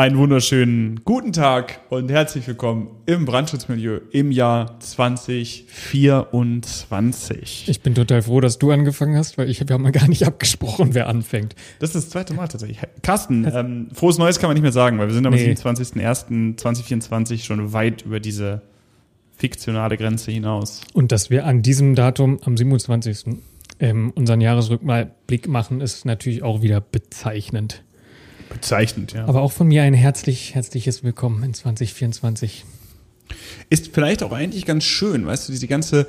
Einen wunderschönen guten Tag und herzlich willkommen im Brandschutzmilieu im Jahr 2024. Ich bin total froh, dass du angefangen hast, weil ich habe ja mal gar nicht abgesprochen, wer anfängt. Das ist das zweite Mal tatsächlich. Carsten, ähm, frohes Neues kann man nicht mehr sagen, weil wir sind am Nee. 27.01.2024 schon weit über diese fiktionale Grenze hinaus. Und dass wir an diesem Datum, am 27. Ähm, unseren Jahresrückblick machen, ist natürlich auch wieder bezeichnend. Bezeichnend, ja. Aber auch von mir ein herzlich, herzliches Willkommen in 2024. ist vielleicht auch eigentlich ganz schön, weißt du, diese ganze,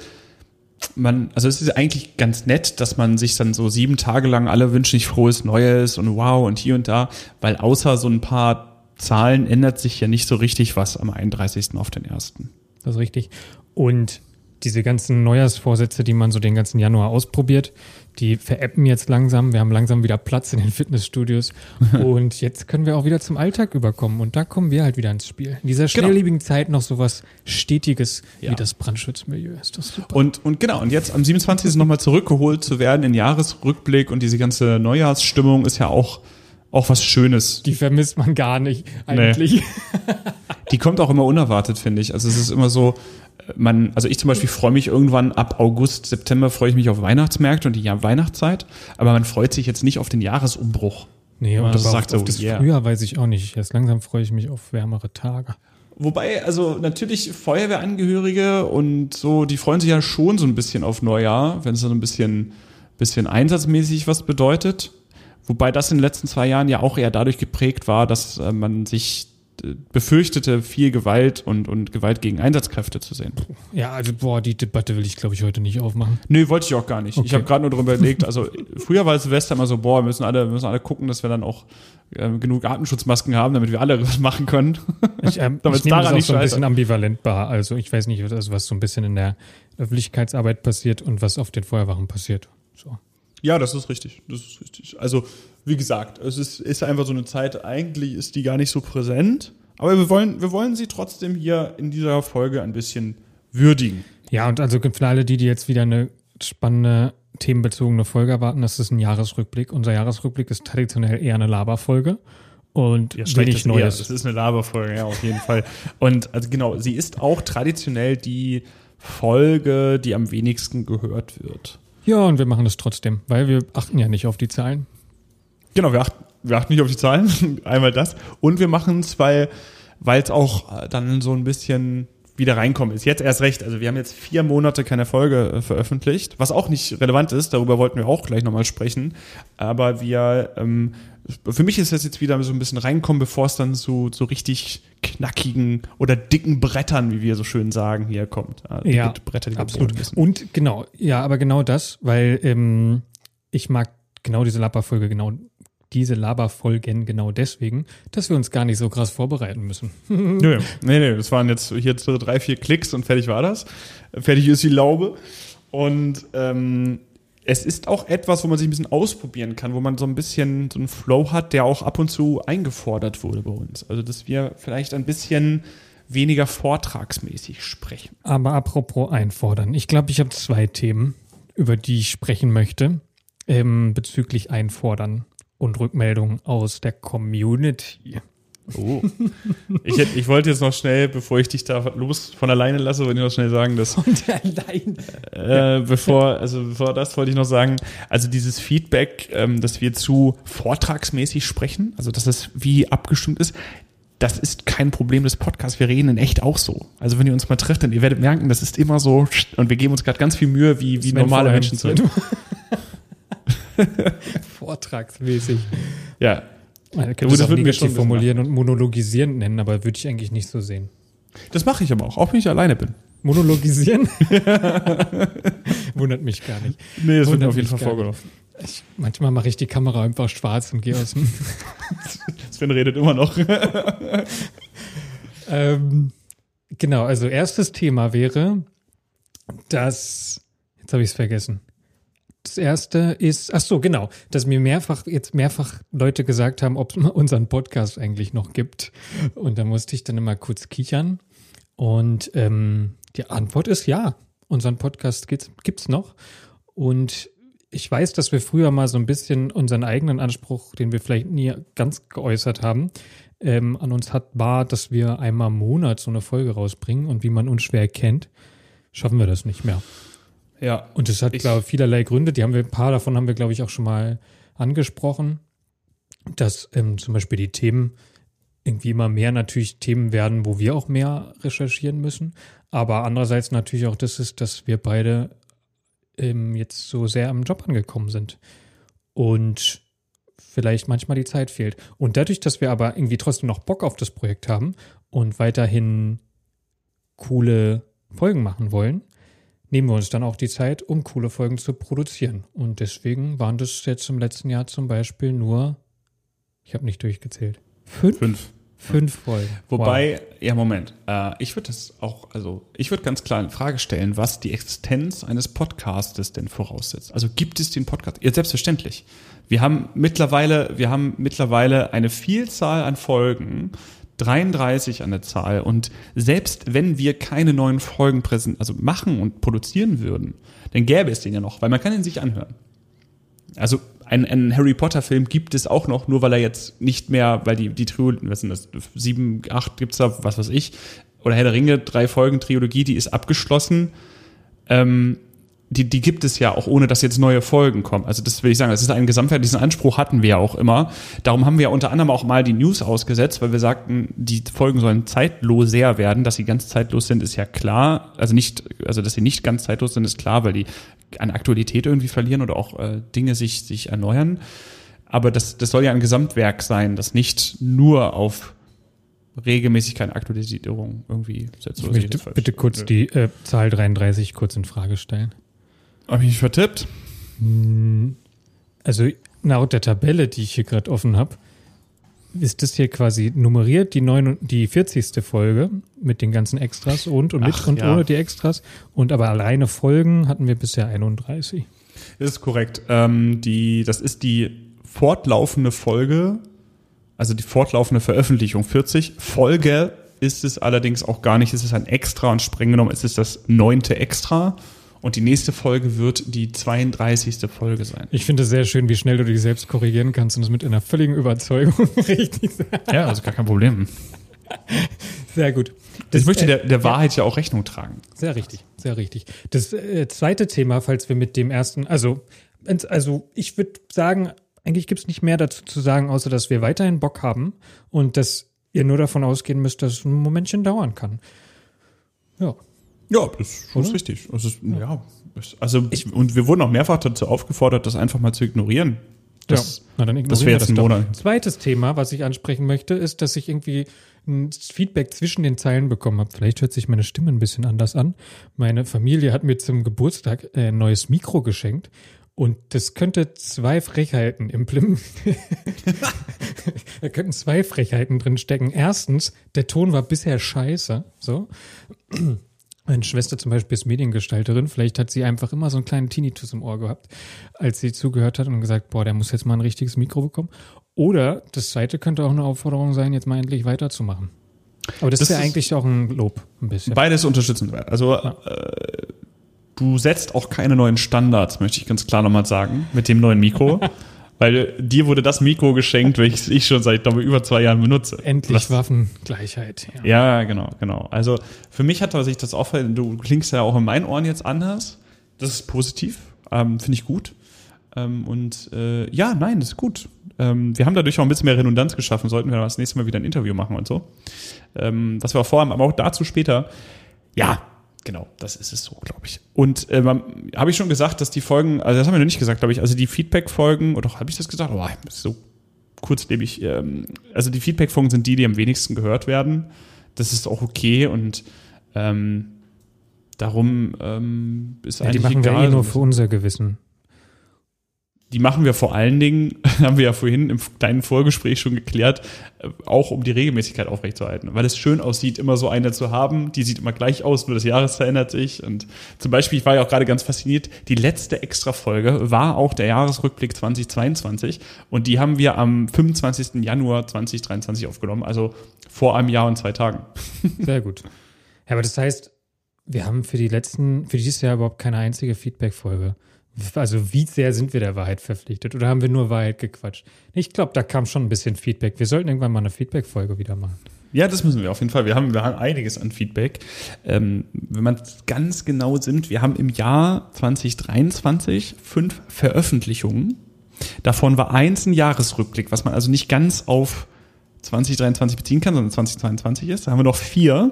man, also es ist eigentlich ganz nett, dass man sich dann so sieben Tage lang alle wünschen sich frohes Neues und wow und hier und da, weil außer so ein paar Zahlen ändert sich ja nicht so richtig was am 31. auf den 1. Das ist richtig. Und diese ganzen Neujahrsvorsätze, die man so den ganzen Januar ausprobiert, die veräppen jetzt langsam. Wir haben langsam wieder Platz in den Fitnessstudios. und jetzt können wir auch wieder zum Alltag überkommen. Und da kommen wir halt wieder ins Spiel. In dieser schnelllebigen Zeit noch sowas Stetiges Ja. wie das Brandschutzmilieu. Ist das super. Und, und genau, und jetzt am 27. nochmal zurückgeholt zu werden in Jahresrückblick und diese ganze Neujahrsstimmung ist ja auch, auch was Schönes. Die vermisst man gar nicht eigentlich. Die kommt auch immer unerwartet, finde ich. Also es ist immer so, man, also ich zum Beispiel freue mich irgendwann ab August, September freue ich mich auf Weihnachtsmärkte und die Weihnachtszeit, aber man freut sich jetzt nicht auf den Jahresumbruch. Nee, und das aber sagt auf, so, das yeah. Frühjahr weiß ich auch nicht. Erst langsam freue ich mich auf wärmere Tage. Wobei, also natürlich Feuerwehrangehörige und so, die freuen sich ja schon so ein bisschen auf Neujahr, wenn es so ein bisschen, bisschen einsatzmäßig was bedeutet. Wobei das in den letzten zwei Jahren ja auch eher dadurch geprägt war, dass äh, man sich befürchtete, viel Gewalt und, und Gewalt gegen Einsatzkräfte zu sehen. Ja, also boah, die Debatte will ich, glaube ich, heute nicht aufmachen. Nö, wollte ich auch gar nicht. Ich Okay. habe gerade nur darüber überlegt, also früher war Silvester immer so, boah, wir müssen alle, wir müssen alle gucken, dass wir dann auch ähm, genug Atemschutzmasken haben, damit wir alle was machen können. Ich, ähm, Damit's ich nehme das auch nicht so ein scheitert. bisschen ambivalent wahr. Also ich weiß nicht, was, was so ein bisschen in der Öffentlichkeitsarbeit passiert und was auf den Feuerwachen passiert. So. Ja, das ist richtig. Das ist richtig. Also, wie gesagt, es ist, ist einfach so eine Zeit, eigentlich ist die gar nicht so präsent. Aber wir wollen, wir wollen sie trotzdem hier in dieser Folge ein bisschen würdigen. Ja, und also für alle die, die jetzt wieder eine spannende themenbezogene Folge erwarten, das ist ein Jahresrückblick. Unser Jahresrückblick ist traditionell eher eine Laberfolge und wenig Neues. Das ist eine Laberfolge, ja, auf jeden Fall. Und also genau, sie ist auch traditionell die Folge, die am wenigsten gehört wird. Ja, und wir machen das trotzdem, weil wir achten ja nicht auf die Zahlen. Genau, wir achten, wir achten nicht auf die Zahlen, einmal das. Und wir machen es, weil es auch äh, dann so ein bisschen wieder reinkommen ist. Jetzt erst recht. Also wir haben jetzt vier Monate keine Folge äh, veröffentlicht, was auch nicht relevant ist. Darüber wollten wir auch gleich nochmal sprechen. Aber wir, ähm, für mich ist das jetzt wieder so ein bisschen reinkommen, bevor es dann zu so richtig knackigen oder dicken Brettern, wie wir so schön sagen, hier kommt. Äh, dicke Ja, Bretter, die Absolut. Und genau, ja, aber genau das, weil ähm, ich mag genau diese Laberfolge, genau diese Laberfolgen genau deswegen, dass wir uns gar nicht so krass vorbereiten müssen. Nö, nee, nee, das waren jetzt hier drei, vier Klicks und fertig war das. Fertig ist die Laube. Und ähm, es ist auch etwas, wo man sich ein bisschen ausprobieren kann, wo man so ein bisschen so einen Flow hat, der auch ab und zu eingefordert wurde bei uns. Also, dass wir vielleicht ein bisschen weniger vortragsmäßig sprechen. Aber apropos einfordern, ich glaube, ich habe zwei Themen, über die ich sprechen möchte, ähm, bezüglich Einfordern und Rückmeldungen aus der Community. Oh. ich, hätt, ich wollte jetzt noch schnell, bevor ich dich da los von alleine lasse, wollte ich noch schnell sagen, dass Und allein. äh, bevor, also bevor das wollte ich noch sagen, also dieses Feedback, ähm, dass wir zu vortragsmäßig sprechen, also dass es wie abgestimmt ist, das ist kein Problem des Podcasts. Wir reden in echt auch so. Also wenn ihr uns mal trifft, dann ihr werdet merken, das ist immer so und wir geben uns gerade ganz viel Mühe, wie, wie normale Menschen zu reden. Vortragsmäßig. Ja. Man könnte das würden wir schon formulieren und monologisieren nennen, aber würde ich eigentlich nicht so sehen. Das mache ich aber auch, auch wenn ich alleine bin. Monologisieren? Wundert mich gar nicht. Nee, das wird mir auf jeden Fall gar vorgenommen. Ich, manchmal mache ich die Kamera einfach schwarz und gehe aus dem. Sven redet immer noch. ähm, genau, also erstes Thema wäre, dass. Jetzt habe ich es vergessen. Das erste ist, ach so, genau, dass mir mehrfach, jetzt mehrfach Leute gesagt haben, ob es unseren Podcast eigentlich noch gibt. Und da musste ich dann immer kurz kichern. Und ähm, die Antwort ist ja. Unseren Podcast gibt's, gibt's noch. Und ich weiß, dass wir früher mal so ein bisschen unseren eigenen Anspruch, den wir vielleicht nie ganz geäußert haben, ähm, an uns hat, war, dass wir einmal im Monat so eine Folge rausbringen und wie man uns schwer kennt, schaffen wir das nicht mehr. Ja. Und das hat, Ich- glaube ich, vielerlei Gründe. Die haben wir, ein paar davon haben wir, glaube ich, auch schon mal angesprochen, dass ähm, zum Beispiel die Themen irgendwie immer mehr natürlich Themen werden, wo wir auch mehr recherchieren müssen. Aber andererseits natürlich auch das ist, dass wir beide ähm, jetzt so sehr am Job angekommen sind. Und vielleicht manchmal die Zeit fehlt. Und dadurch, dass wir aber irgendwie trotzdem noch Bock auf das Projekt haben und weiterhin coole Folgen machen wollen, nehmen wir uns dann auch die Zeit, um coole Folgen zu produzieren. Und deswegen waren das jetzt im letzten Jahr zum Beispiel nur, ich habe nicht durchgezählt, fünf, Fünf. fünf Folgen. Wobei, ja, Moment. Äh, ich würde das auch, also ich würde ganz klar in Frage stellen, was die Existenz eines Podcastes denn voraussetzt. Also gibt es den Podcast? Ja, selbstverständlich. Wir haben mittlerweile, wir haben mittlerweile eine Vielzahl an Folgen, 33 an der Zahl. Und selbst wenn wir keine neuen Folgen präsent, also machen und produzieren würden, dann gäbe es den ja noch, weil man kann ihn sich anhören. Also ein, ein Harry Potter Film gibt es auch noch, nur weil er jetzt nicht mehr, weil die, die Trilogie, was sind das, sieben, acht gibt's da, was weiß ich, oder Herr der Ringe, drei Folgen Trilogie, die ist abgeschlossen. Ähm, die, die gibt es ja auch, ohne dass jetzt neue Folgen kommen. Also das will ich sagen, das ist ein Gesamtwert, diesen Anspruch hatten wir ja auch immer. Darum haben wir ja unter anderem auch mal die News ausgesetzt, weil wir sagten, die Folgen sollen zeitloser werden. Dass sie ganz zeitlos sind, ist ja klar. Also nicht, also dass sie nicht ganz zeitlos sind, ist klar, weil die an Aktualität irgendwie verlieren oder auch äh, Dinge sich, sich erneuern. Aber das, das soll ja ein Gesamtwerk sein, das nicht nur auf Regelmäßigkeit und Aktualisierung irgendwie setzt. Ich möchte bitte kurz die äh, Zahl 33 kurz in Frage stellen. Habe ich mich vertippt? Also laut der Tabelle, die ich hier gerade offen habe, ist das hier quasi nummeriert, die, neun, die 40. Folge mit den ganzen Extras und und mit Ach, und ja. ohne die Extras. Und aber alleine Folgen hatten wir bisher 31. Das ist korrekt. Ähm, die, das ist die fortlaufende Folge, also die fortlaufende Veröffentlichung 40. Folge ist es allerdings auch gar nicht. Es ist ein Extra und streng genommen ist es das neunte Extra. Und die nächste Folge wird die 32. Folge sein. Ich finde es sehr schön, wie schnell du dich selbst korrigieren kannst und es mit einer völligen Überzeugung richtig sagst. Ja, also gar kein Problem. Sehr gut. ich möchte äh, der, der Wahrheit ja auch Rechnung tragen. Sehr richtig, sehr richtig. Das äh, zweite Thema, falls wir mit dem ersten, also, also ich würde sagen, eigentlich gibt es nicht mehr dazu zu sagen, außer dass wir weiterhin Bock haben und dass ihr nur davon ausgehen müsst, dass es ein Momentchen dauern kann. Ja. Ja, das ist schon Oder? richtig. Das ist, ja. also, und wir wurden auch mehrfach dazu aufgefordert, das einfach mal zu ignorieren. Das, ja. Na, dann das ignorieren wäre wir jetzt ein doch. Monat. Zweites Thema, was ich ansprechen möchte, ist, dass ich irgendwie ein Feedback zwischen den Zeilen bekommen habe. Vielleicht hört sich meine Stimme ein bisschen anders an. Meine Familie hat mir zum Geburtstag ein neues Mikro geschenkt und das könnte zwei Frechheiten implementieren. da könnten zwei Frechheiten drin stecken. Erstens, der Ton war bisher scheiße. So. Meine Schwester zum Beispiel ist Mediengestalterin. Vielleicht hat sie einfach immer so einen kleinen Tinnitus im Ohr gehabt, als sie zugehört hat und gesagt, boah, der muss jetzt mal ein richtiges Mikro bekommen. Oder das zweite könnte auch eine Aufforderung sein, jetzt mal endlich weiterzumachen. Aber das, Das ist ja eigentlich auch ein Lob, ein bisschen. Beides unterstützenswert. Also äh, du setzt auch keine neuen Standards, möchte ich ganz klar nochmal sagen, mit dem neuen Mikro. weil dir wurde das Mikro geschenkt, welches ich schon seit glaube ich, über zwei Jahren benutze. Endlich Was- Waffengleichheit. Ja. Ja, genau, genau. Also für mich hat sich das auch, du klingst ja auch in meinen Ohren jetzt anders. Das ist positiv, ähm, finde ich gut. Ähm, und äh, ja, nein, das ist gut. Ähm, wir haben dadurch auch ein bisschen mehr Redundanz geschaffen, sollten wir das nächste Mal wieder ein Interview machen und so. Was wir auch vorhaben, aber auch dazu später. Ja, genau, das ist es so, glaube ich. Und ähm, habe ich schon gesagt, dass die Folgen, also das haben wir noch nicht gesagt, glaube ich, also die Feedback-Folgen, oder habe ich das gesagt? Oh, das ist so kurzlebig. Ähm, also die Feedback-Folgen sind die, die am wenigsten gehört werden. Das ist auch okay und ähm, darum ähm, ist Ja, die eigentlich machen wir egal. eh nur für unser Gewissen. Die machen wir vor allen Dingen, haben wir ja vorhin im kleinen Vorgespräch schon geklärt, äh, auch um die Regelmäßigkeit aufrechtzuerhalten. Weil es schön aussieht, immer so eine zu haben, die sieht immer gleich aus, nur das Jahreszahl ändert sich. Und zum Beispiel, ich war ja auch gerade ganz fasziniert, die letzte Extra-Folge war auch der Jahresrückblick 2022 und die haben wir am 25. Januar 2023 aufgenommen, also vor einem Jahr und zwei Tagen. Sehr gut. Ja, aber das heißt, wir haben für die letzten, für dieses Jahr überhaupt keine einzige Feedback-Folge. Also wie sehr sind wir der Wahrheit verpflichtet oder haben wir nur Wahrheit gequatscht? Ich glaube, da kam schon ein bisschen Feedback. Wir sollten irgendwann mal eine Feedback-Folge wieder machen. Ja, das müssen wir auf jeden Fall. Wir haben, wir haben einiges an Feedback. Ähm, wenn man ganz genau sind, wir haben im Jahr 2023 fünf Veröffentlichungen. Davon war eins ein Jahresrückblick, was man also nicht ganz auf 2023 beziehen kann, sondern 2022 ist. Da haben wir noch vier.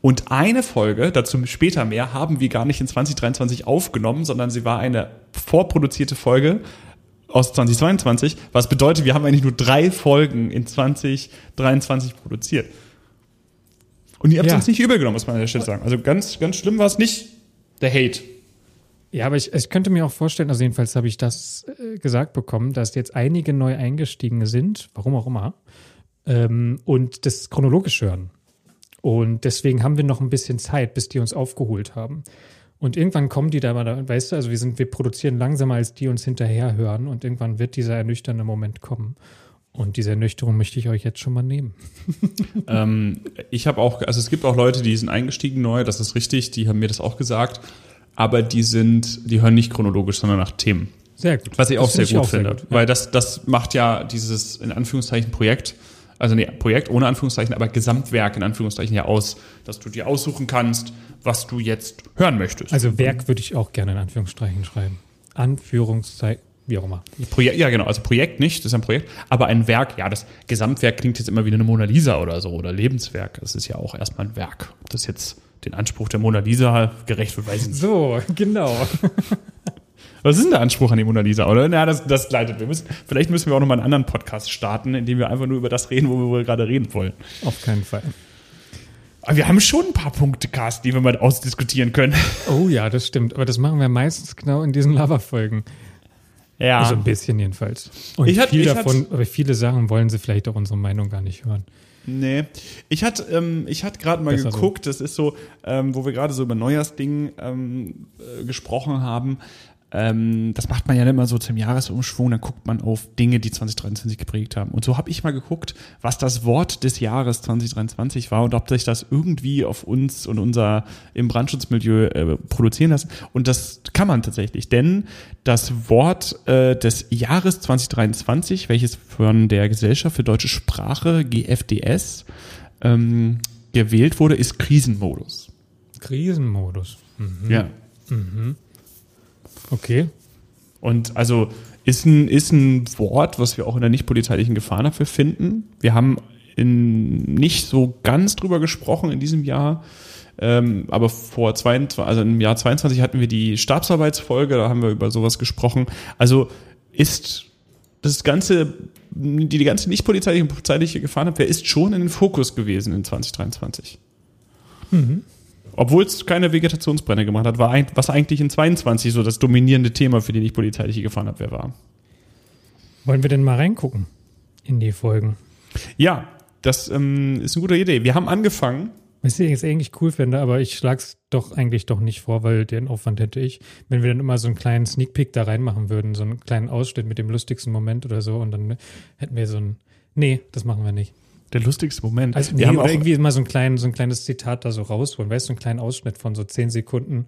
Und eine Folge, dazu später mehr, haben wir gar nicht in 2023 aufgenommen, sondern sie war eine vorproduzierte Folge aus 2022, was bedeutet, wir haben eigentlich nur drei Folgen in 2023 produziert. Und ihr habt es Ja. uns nicht übel genommen, muss man an der Stelle sagen. Also ganz, ganz schlimm war es nicht, der Hate. Ja, aber ich, ich könnte mir auch vorstellen, also jedenfalls habe ich das äh, gesagt bekommen, dass jetzt einige neu eingestiegen sind, warum auch immer, ähm, und das chronologisch hören. Und deswegen haben wir noch ein bisschen Zeit, bis die uns aufgeholt haben. Und irgendwann kommen die da mal, weißt du, also wir sind, wir produzieren langsamer, als die uns hinterher hören und irgendwann wird dieser ernüchternde Moment kommen. Und diese Ernüchterung möchte ich euch jetzt schon mal nehmen. Ähm, ich habe auch, also es gibt auch Leute, die sind eingestiegen neu, das ist richtig, die haben mir das auch gesagt, aber die sind, die hören nicht chronologisch, sondern nach Themen. Sehr gut. Was ich Das auch sehr finde gut finde, gut. weil das, das macht ja dieses in Anführungszeichen Projekt, also nee, Projekt ohne Anführungszeichen, aber Gesamtwerk in Anführungszeichen ja aus, dass du dir aussuchen kannst, was du jetzt hören möchtest. Also Werk würde ich auch gerne in Anführungszeichen schreiben. Anführungszeichen, wie auch immer. Projekt, ja genau, also Projekt nicht, das ist ein Projekt, aber ein Werk, ja, das Gesamtwerk klingt jetzt immer wie eine Mona Lisa oder so oder Lebenswerk. Das ist ja auch erstmal ein Werk. Ob das jetzt den Anspruch der Mona Lisa gerecht wird, weiß ich nicht. So, genau. Was ist denn der Anspruch an die Mona Lisa, oder? Na, das, das leitet. Wir müssen, vielleicht müssen wir auch noch mal einen anderen Podcast starten, in dem wir einfach nur über das reden, wo wir wohl gerade reden wollen. Auf keinen Fall. Aber wir haben schon ein paar Punkte, Carsten, die wir mal ausdiskutieren können. Oh ja, das stimmt. Aber das machen wir meistens genau in diesen Lava-Folgen. Ja. Also ein bisschen jedenfalls. Und Ich viel ich davon, aber viele Sachen wollen sie vielleicht auch unsere Meinung gar nicht hören. Nee. Ich hatte, ähm, ich hatte gerade mal Besser so. geguckt, das ist so, ähm, wo wir gerade so über Neujahrsding ähm, äh, gesprochen haben. Ähm, das macht man ja immer so zum Jahresumschwung, dann guckt man auf Dinge, die 2023 geprägt haben. Und so habe ich mal geguckt, was das Wort des Jahres 2023 war und ob sich das irgendwie auf uns und unser im Brandschutzmilieu äh, produzieren lassen. Und das kann man tatsächlich, denn das Wort äh, des Jahres 2023, welches von der Gesellschaft für deutsche Sprache, GFDS, ähm, gewählt wurde, ist Krisenmodus. Krisenmodus. Mhm. Ja. Okay. Und also ist ein, ist ein Wort, was wir auch in der nicht polizeilichen Gefahrenabwehr finden. Wir haben in, nicht so ganz drüber gesprochen in diesem Jahr. Ähm, aber vor 22, also im Jahr 22 hatten wir die Stabsarbeitsfolge, da haben wir über sowas gesprochen. Also ist das ganze, die, die ganze nicht polizeiliche, polizeiliche Gefahrenabwehr ist schon in den Fokus gewesen in 2023. Obwohl es keine Vegetationsbrände gemacht hat, war ein, was eigentlich in 22 so das dominierende Thema für die nicht polizeiliche Gefahrenabwehr war. Wollen wir denn mal reingucken in die Folgen? Ja, das ähm, ist eine gute Idee. Wir haben angefangen. Was ich jetzt eigentlich cool finde, aber ich schlag's doch eigentlich doch nicht vor, weil den Aufwand hätte ich, wenn wir dann immer so einen kleinen Sneak Peek da reinmachen würden, so einen kleinen Ausschnitt mit dem lustigsten Moment oder so und dann hätten wir so ein, nee, das machen wir nicht. Der lustigste Moment. Also, nee, wir haben oder auch, irgendwie mal so ein, klein, so ein kleines Zitat da so rausholen, weißt du, so einen kleinen Ausschnitt von so zehn Sekunden,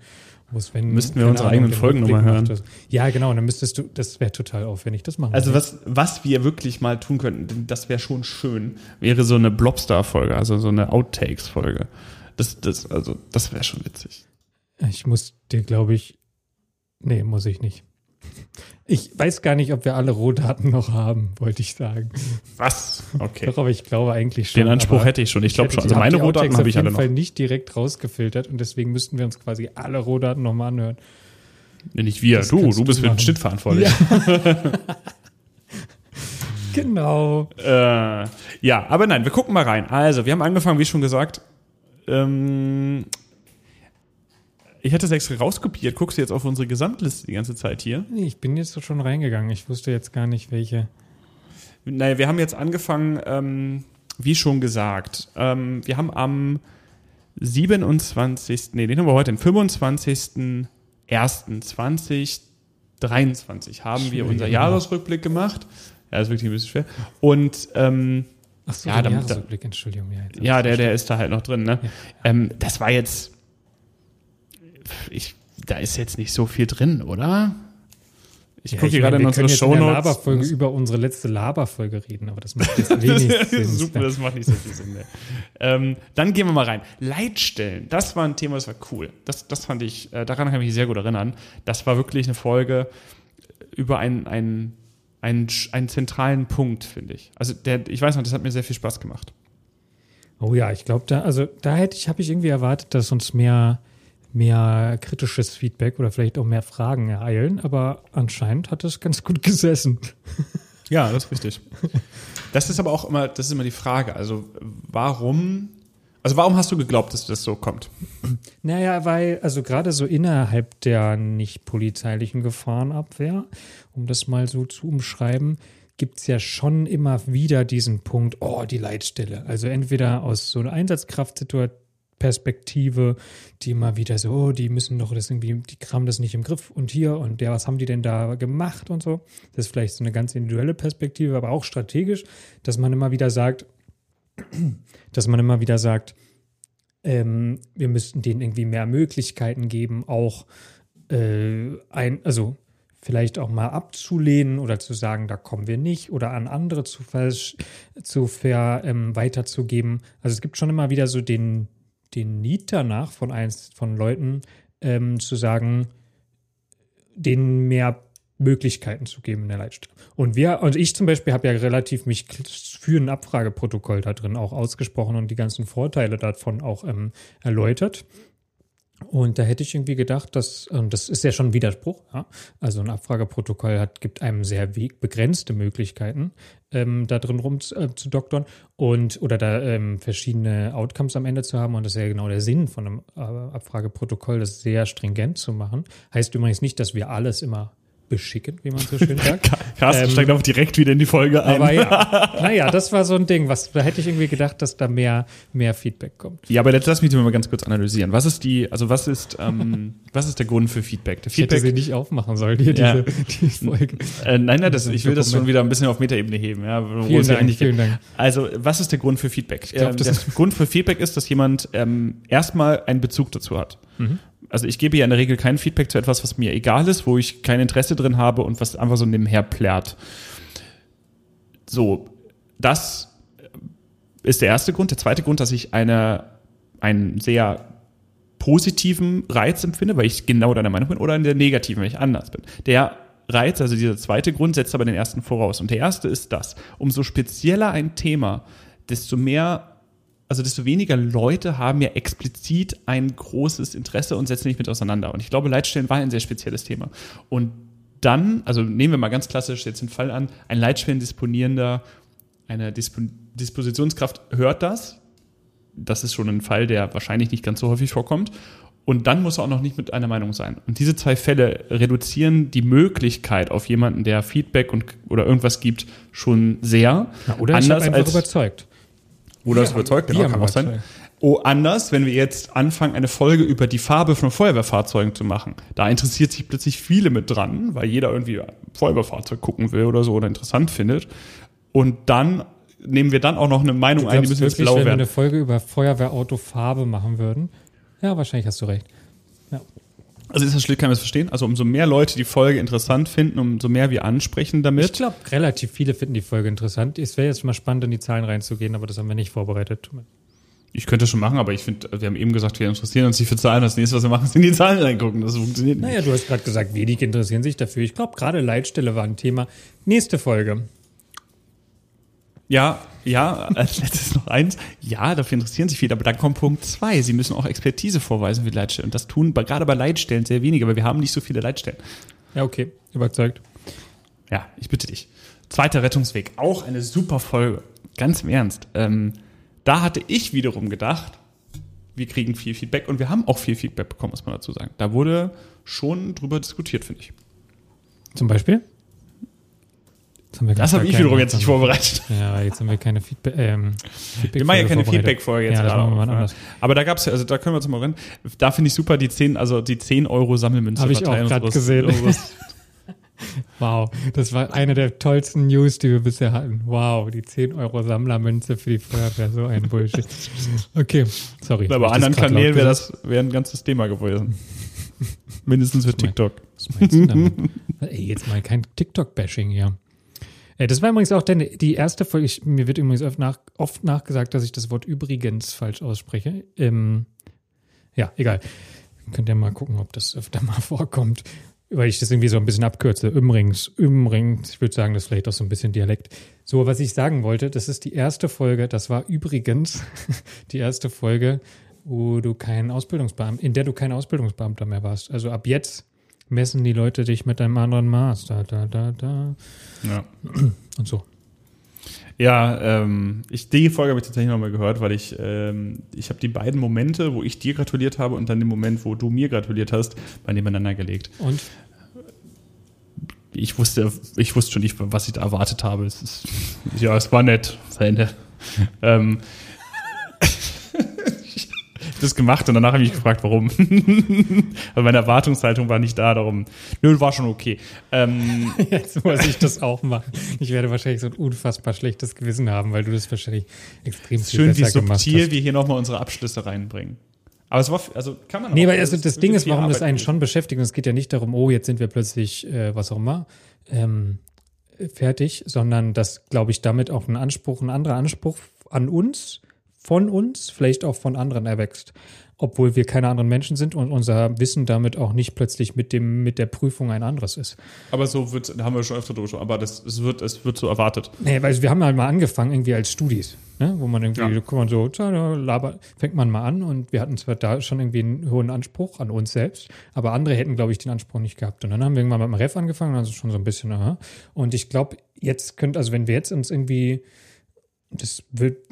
wo es, wenn. Müssten wir unsere Ahnung, eigenen Folgen nochmal hören. Ja, genau, und dann müsstest du, das wäre total aufwendig, das machen also was, was wir wirklich mal tun könnten, denn das wäre schon schön, wäre so eine Blobstar-Folge, also so eine Outtakes-Folge. Das, das, also, das wäre schon witzig. Ich muss dir, glaube ich, nee, muss ich nicht. Ich weiß gar nicht, ob wir alle Rohdaten noch haben, wollte ich sagen. Was? Okay. Doch, aber ich glaube eigentlich schon. Den Anspruch hätte ich schon. Ich glaube schon. Also meine Rohdaten habe ich auf alle jeden noch. Fall nicht direkt rausgefiltert und deswegen müssten wir uns quasi alle Rohdaten nochmal anhören. Nee, nicht wir. Das Du, du bist du für den. Schnitt verantwortlich. Genau. Äh, ja, aber nein, wir gucken mal rein. Also, wir haben angefangen, wie schon gesagt. Ähm, ich hatte es extra rauskopiert. Guckst du jetzt auf unsere Gesamtliste die ganze Zeit hier? Nee, ich bin jetzt schon reingegangen. Ich wusste jetzt gar nicht, welche. Naja, wir haben jetzt angefangen, ähm, wie schon gesagt. Ähm, wir haben am 27. Nee, den haben wir heute, den 25.01.2023 haben wir unser Schwierig, Jahresrückblick gemacht. Ja, das ist wirklich ein bisschen schwer. Und ähm, Ach so, Ja, ja, der Jahresrückblick, Entschuldigung. Ja, Ja, der, der ist da halt noch drin, ne? Ähm, das war jetzt, ich, da ist jetzt nicht so viel drin, oder? Ich Ja, gucke gerade in wir unsere können jetzt in der Shownotes. Laberfolge über unsere letzte Laberfolge reden, aber das macht jetzt wenig Sinn. super, das macht nicht so viel Sinn mehr. ähm, dann gehen wir mal rein. Leitstellen, das war ein Thema, das war cool. Das, das fand ich, äh, daran kann ich mich sehr gut erinnern. Das war wirklich eine Folge über einen, einen, einen, einen zentralen Punkt, finde ich. Also der, ich weiß noch, das hat mir sehr viel Spaß gemacht. Oh ja, ich glaube, da, also da hätte ich, habe ich irgendwie erwartet, dass uns mehr, mehr kritisches Feedback oder vielleicht auch mehr Fragen ereilen, aber anscheinend hat es ganz gut gesessen. Ja, das ist richtig. Das ist aber auch immer, das ist immer die Frage. Also warum, also warum hast du geglaubt, dass das so kommt? Naja, weil, also gerade so innerhalb der nicht polizeilichen Gefahrenabwehr, um das mal so zu umschreiben, gibt es ja schon immer wieder diesen Punkt, oh, die Leitstelle. Also entweder aus so einer Einsatzkraftsperspektive, die immer wieder so, oh, die müssen doch das irgendwie, die kramen das nicht im Griff und hier und der, was haben die denn da gemacht und so. Das ist vielleicht so eine ganz individuelle Perspektive, aber auch strategisch, dass man immer wieder sagt, dass man immer wieder sagt, ähm, wir müssten denen irgendwie mehr Möglichkeiten geben, auch äh, ein, also vielleicht auch mal abzulehnen oder zu sagen, da kommen wir nicht oder an andere zu, zu ver, ähm, weiterzugeben. Also es gibt schon immer wieder so den, den Need danach von eins von Leuten ähm, zu sagen, denen mehr Möglichkeiten zu geben in der Leitstelle. Und wir, und ich zum Beispiel habe ja relativ mich für ein Abfrageprotokoll da drin auch ausgesprochen und die ganzen Vorteile davon auch ähm, erläutert. Und da hätte ich irgendwie gedacht, dass, und das ist ja schon ein Widerspruch, ja? also ein Abfrageprotokoll hat, gibt einem sehr begrenzte Möglichkeiten, ähm, da drin rum zu, äh, zu doktern und oder da ähm, verschiedene Outcomes am Ende zu haben. Und das ist ja genau der Sinn von einem äh, Abfrageprotokoll, das sehr stringent zu machen. Heißt übrigens nicht, dass wir alles immer beschicken, wie man so schön sagt. Carsten Ähm, steigt auch direkt wieder in die Folge ein. Aber ja, naja, das war so ein Ding, was, da hätte ich irgendwie gedacht, dass da mehr, mehr Feedback kommt. Ja, aber jetzt lass mich mal ganz kurz analysieren. Was ist die, also was ist, ähm, was ist der Grund für Feedback? Der Ich hätte sie Feedback, nicht aufmachen sollen, hier, Ja. diese, die Folge. äh, nein, nein, das, ich will das schon wieder ein bisschen auf Metaebene heben. Ja, Vielen Dank, vielen Dank. Also, was ist der Grund für Feedback? glaub, ähm, das der Grund für Feedback ist, dass jemand ähm, erstmal einen Bezug dazu hat. Mhm. Also ich gebe ja in der Regel kein Feedback zu etwas, was mir egal ist, wo ich kein Interesse drin habe und was einfach so nebenher plärt. So, das ist der erste Grund. Der zweite Grund, dass ich eine, einen sehr positiven Reiz empfinde, weil ich genau deiner Meinung bin, oder einen der negativen, weil ich anders bin. Der Reiz, also dieser zweite Grund, setzt aber den ersten voraus. Und der erste ist das. Umso spezieller ein Thema, desto mehr, also desto weniger Leute haben ja explizit ein großes Interesse und setzen sich mit auseinander. Und ich glaube, Leitstellen war ein sehr spezielles Thema. Und dann, also nehmen wir mal ganz klassisch jetzt den Fall an, ein Leitstellendisponierender, eine Dispo Dispositionskraft hört das. Das ist schon ein Fall, der wahrscheinlich nicht ganz so häufig vorkommt. Und dann muss er auch noch nicht mit einer Meinung sein. Und diese zwei Fälle reduzieren die Möglichkeit auf jemanden, der Feedback und, oder irgendwas gibt, schon sehr. Ja, oder ich habe einfach überzeugt. Oder Wir es überzeugt, genau, wir kann auch sein. Oh, anders, wenn wir jetzt anfangen, eine Folge über die Farbe von Feuerwehrfahrzeugen zu machen. Da interessiert sich plötzlich viele mit dran, weil jeder irgendwie ein Feuerwehrfahrzeug gucken will oder so oder interessant findet. Und dann nehmen wir dann auch noch eine Meinung ein, die müssen jetzt wirklich, blau wenn wir werden. eine Folge über Feuerwehrauto-Farbe machen würden? Ja, wahrscheinlich hast du recht. Also ist das schlicht, kann man das verstehen? Also umso mehr Leute die Folge interessant finden, umso mehr wir ansprechen damit. Ich glaube, relativ viele finden die Folge interessant. Es wäre jetzt mal spannend, in die Zahlen reinzugehen, aber das haben wir nicht vorbereitet. Ich könnte das schon machen, aber ich finde, wir haben eben gesagt, wir interessieren uns nicht für Zahlen. Das nächste, was wir machen, ist in die Zahlen reingucken. Das funktioniert nicht. Naja, du hast gerade gesagt, wenig interessieren sich dafür. Ich glaube, gerade Leitstelle war ein Thema. Nächste Folge. Ja, ja, als letztes noch eins. Ja, dafür interessieren sich viele, aber dann kommt Punkt zwei. Sie müssen auch Expertise vorweisen für Leitstellen. Und das tun bei, gerade bei Leitstellen sehr wenige, weil wir haben nicht so viele Leitstellen. Ja, okay, überzeugt. Ja, ich bitte dich. Zweiter Rettungsweg. Auch eine super Folge. Ganz im Ernst. Ähm, da hatte ich wiederum gedacht, wir kriegen viel Feedback und wir haben auch viel Feedback bekommen, muss man dazu sagen. Da wurde schon drüber diskutiert, finde ich. Zum Beispiel? Das gar habe ich wiederum jetzt nicht vorbereitet. Ja, jetzt haben wir keine Feedback. Ähm, Feedback Wir machen ja keine. Feedback-Folge jetzt Ja, das gerade. ne? Aber da gab's ja, also da können wir zum mal rennen. Da finde ich super die 10, also die 10 Euro Sammelmünze Habe ich auch gerade gesehen. unseres- Wow, das war eine der tollsten News, die wir bisher hatten. Wow, die 10 Euro Sammlermünze für die Feuerwehr, so ein Bullshit. Okay, sorry. das anderen Kanälen wäre das wäre ein ganzes Thema gewesen. Mindestens für TikTok. Was meinst du damit? Ey, jetzt mal kein TikTok-Bashing hier. Äh, das war übrigens auch denn die erste Folge. Ich, mir wird übrigens oft, nach, oft nachgesagt, dass ich das Wort übrigens falsch ausspreche. Ähm, ja, egal. Könnt ihr mal gucken, ob das öfter mal vorkommt. Weil ich das irgendwie so ein bisschen abkürze. Übrigens, übrigens. Ich würde sagen, das ist vielleicht auch so ein bisschen Dialekt. So, was ich sagen wollte, das ist die erste Folge, das war übrigens die erste Folge, wo du kein Ausbildungsbeamter, in der du kein Ausbildungsbeamter mehr warst. Also ab jetzt messen die Leute dich mit einem anderen Maß. Da, da, da, da. Ja. Und so. Ja, ähm, ich, die Folge habe ich tatsächlich nochmal gehört, weil ich, ähm, ich habe die beiden Momente, wo ich dir gratuliert habe und dann den Moment, wo du mir gratuliert hast, bei nebeneinander gelegt. Und? Ich wusste, ich wusste schon nicht, was ich da erwartet habe. Es ist, ja, es war nett, das Ende. ähm, das gemacht und danach habe ich mich gefragt, warum. Weil meine Erwartungshaltung war nicht da, darum. Nö, war schon okay. Ähm, Jetzt muss ich das auch machen. Ich werde wahrscheinlich so ein unfassbar schlechtes Gewissen haben, weil du das wahrscheinlich extrem viel schön, wie subtil hast. wir hier nochmal unsere Abschlüsse reinbringen. Aber es war, also kann man Nee, weil also das ist Ding ist, warum das einen schon beschäftigt. Und es geht ja nicht darum, oh, jetzt sind wir plötzlich, äh, was auch immer, ähm, fertig, sondern dass, glaube ich, damit auch ein Anspruch, ein anderer Anspruch an uns, von uns, vielleicht auch von anderen erwächst. Obwohl wir keine anderen Menschen sind und unser Wissen damit auch nicht plötzlich mit dem, mit der Prüfung ein anderes ist. Aber so wird, da haben wir schon öfter drüber aber das, es wird, es wird so erwartet. Nee, weil wir haben halt mal angefangen irgendwie als Studis, ne? wo man irgendwie, Ja. da guckt man so, laber, fängt man mal an und wir hatten zwar da schon irgendwie einen hohen Anspruch an uns selbst, aber andere hätten, glaube ich, den Anspruch nicht gehabt. Und dann haben wir irgendwann mit dem Ref angefangen, also schon so ein bisschen, aha. Und ich glaube, jetzt könnte, also wenn wir jetzt uns irgendwie, das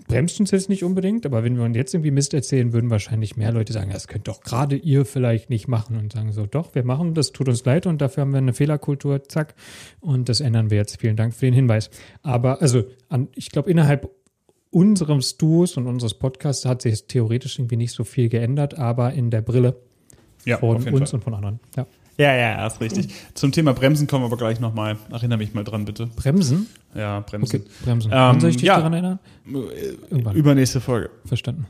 bremst uns jetzt nicht unbedingt, aber wenn wir uns jetzt irgendwie Mist erzählen, würden wahrscheinlich mehr Leute sagen, das könnt doch gerade ihr vielleicht nicht machen und sagen so, doch, wir machen, das tut uns leid und dafür haben wir eine Fehlerkultur, zack. Und das ändern wir jetzt. Vielen Dank für den Hinweis. Aber also, an, ich glaube, innerhalb unserem Duos und unseres Podcasts hat sich theoretisch irgendwie nicht so viel geändert, aber in der Brille Ja, von uns Fall. und von anderen. Ja. Ja, ja, ja, ist richtig. Zum Thema Bremsen kommen wir aber gleich nochmal. Erinnere mich mal dran, bitte. Bremsen? Ja, Bremsen. Okay, Bremsen. Ähm, Wann soll ich dich ja. daran erinnern? Irgendwann. Übernächste Folge. Verstanden.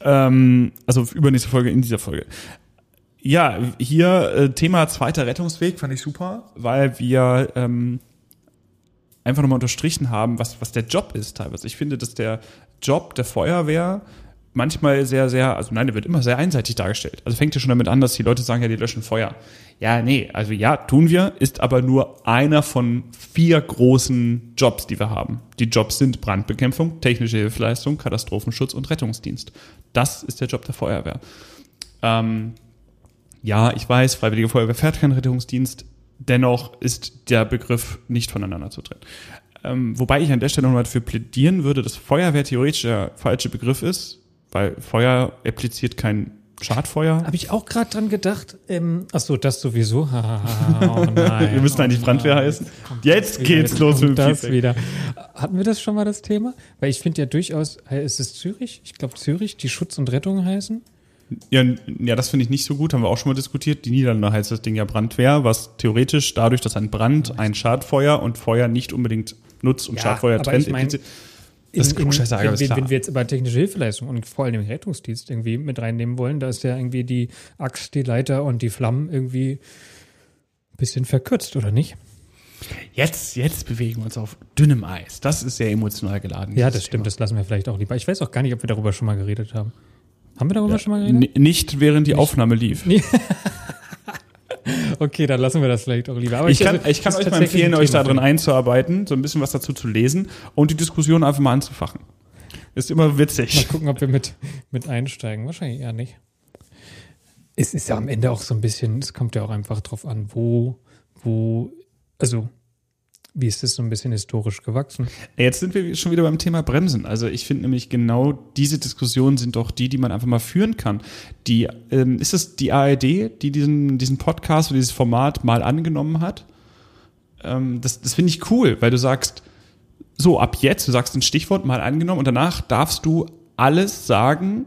Ähm, also übernächste Folge in dieser Folge. Ja, hier äh, Thema zweiter Rettungsweg fand ich super, weil wir ähm, einfach nochmal unterstrichen haben, was, was der Job ist teilweise. Ich finde, dass der Job der Feuerwehr manchmal sehr, sehr, also nein, der wird immer sehr einseitig dargestellt. Also fängt ja schon damit an, dass die Leute sagen, ja, die löschen Feuer. Ja, nee, also ja, tun wir, ist aber nur einer von vier großen Jobs, die wir haben. Die Jobs sind Brandbekämpfung, technische Hilfeleistung, Katastrophenschutz und Rettungsdienst. Das ist der Job der Feuerwehr. Ähm, ja, ich weiß, Freiwillige Feuerwehr fährt keinen Rettungsdienst. Dennoch ist der Begriff nicht voneinander zu trennen. Ähm, wobei ich an der Stelle nochmal dafür plädieren würde, dass Feuerwehr theoretisch der falsche Begriff ist, weil Feuer impliziert kein Schadfeuer. Habe ich auch gerade dran gedacht. Ähm, ach so, das sowieso. oh nein. Wir müssen eigentlich oh Brandwehr heißen. Jetzt das geht's wieder, los mit dem das Feedback. wieder. Hatten wir das schon mal das Thema? Weil ich finde ja durchaus, ist es Zürich? Ich glaube Zürich, die Schutz und Rettung heißen. Ja, ja das finde ich nicht so gut, haben wir auch schon mal diskutiert. Die Niederlande heißt das Ding ja Brandwehr, was theoretisch dadurch, dass ein Brand, ein Schadfeuer und Feuer nicht unbedingt Nutz- und Ja, Schadfeuer trennt. ich mein, impliziert. In, Das ist in, Klugscheißer, aber wenn, ist wenn, klar. wenn wir jetzt aber technische Hilfeleistung und vor allem den Rettungsdienst irgendwie mit reinnehmen wollen, da ist ja irgendwie die Axt, die Leiter und die Flammen irgendwie ein bisschen verkürzt, oder nicht? Jetzt, jetzt bewegen wir uns auf dünnem Eis. Das ist sehr emotional geladen. Ja, das stimmt, Thema. das lassen wir vielleicht auch lieber. Ich weiß auch gar nicht, ob wir darüber schon mal geredet haben. Haben wir darüber schon mal geredet? Nicht während die Aufnahme lief. Okay, dann lassen wir das vielleicht auch lieber. Aber Ich kann, also, ich kann das ist euch mal empfehlen, euch da drin einzuarbeiten, so ein bisschen was dazu zu lesen und die Diskussion einfach mal anzufachen. Ist immer Mal witzig. gucken, ob wir mit, mit einsteigen. Wahrscheinlich eher nicht. Es ist ja am Ende auch so ein bisschen, es kommt ja auch einfach drauf an, wo, wo, also, wie ist das so ein bisschen historisch gewachsen? Jetzt sind wir schon wieder beim Thema Bremsen. Also ich finde nämlich genau diese Diskussionen sind doch die, die man einfach mal führen kann. Die, ähm, ist es die ARD, die diesen, diesen Podcast oder dieses Format mal angenommen hat? Ähm, das das finde ich cool, weil du sagst, so ab jetzt, du sagst ein Stichwort mal angenommen und danach darfst du alles sagen,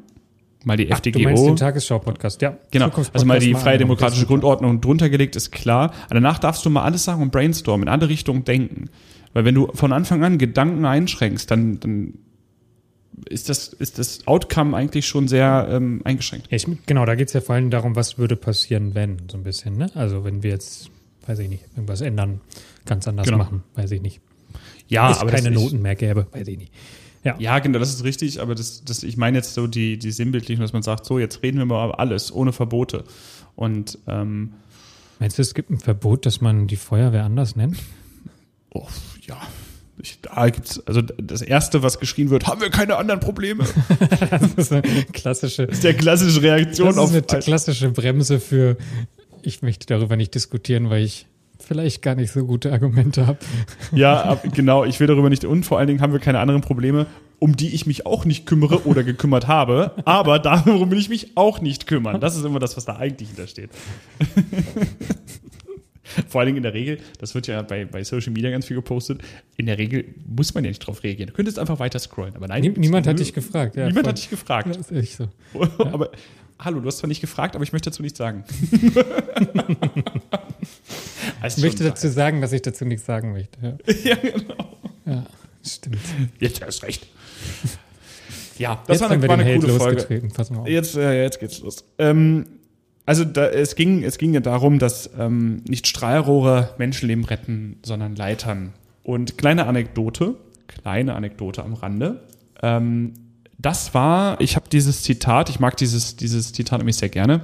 mal die Ach, du meinst FDGO. den Tagesschau-Podcast, ja. Genau, also mal die freie demokratische Grundordnung drunter gelegt, ist klar. Aber danach darfst du mal alles sagen und brainstormen, in andere Richtungen denken. Weil wenn du von Anfang an Gedanken einschränkst, dann, dann ist das, ist das Outcome eigentlich schon sehr ähm, eingeschränkt. Ja, ich, genau, da geht es ja vor allem darum, was würde passieren, wenn, so ein bisschen, ne? Also wenn wir jetzt weiß ich nicht, irgendwas ändern, ganz anders Genau. machen, weiß ich nicht. Ja, es aber keine Noten mehr gäbe, weiß ich nicht. Ja. Ja, genau, das ist richtig, aber das, das, ich meine jetzt so die, die Sinnbildlichen, dass man sagt, so, jetzt reden wir mal über alles, ohne Verbote. Und ähm, Meinst du, es gibt ein Verbot, dass man die Feuerwehr anders nennt? oh, ja, ich, da gibt's, also das Erste, was geschrien wird, haben wir keine anderen Probleme. Das ist eine klassische, Das ist der klassische Reaktion das auf ist eine klassische Bremse für, ich möchte darüber nicht diskutieren, weil ich vielleicht gar nicht so gute Argumente habe. Ja, genau, ich will darüber nicht. Und vor allen Dingen haben wir keine anderen Probleme, um die ich mich auch nicht kümmere oder gekümmert habe. Aber darum will ich mich auch nicht kümmern. Das ist immer das, was da eigentlich hintersteht. Vor allen Dingen in der Regel, das wird ja bei, bei Social Media ganz viel gepostet, in der Regel muss man ja nicht drauf reagieren. Du könntest einfach weiter scrollen. Aber nein, Nie, niemand hat dich gefragt. Ja, Niemand voll. hat dich gefragt. Das ist echt so. Aber hallo, du hast zwar nicht gefragt, aber ich möchte dazu nichts sagen. Ich möchte dazu sagen, dass ich dazu nichts sagen möchte. Ja, Ja, genau. ja stimmt. Jetzt erst recht. Ja, das Jetzt war eine, war eine coole Folge. Pass mal auf. Jetzt, äh, jetzt geht's los. Ähm, also da, es, ging, es ging ja darum, dass ähm, nicht Strahlrohre Menschenleben retten, sondern Leitern. Und kleine Anekdote, kleine Anekdote am Rande. Ähm, das war, ich habe dieses Zitat, ich mag dieses, dieses Zitat nämlich sehr gerne.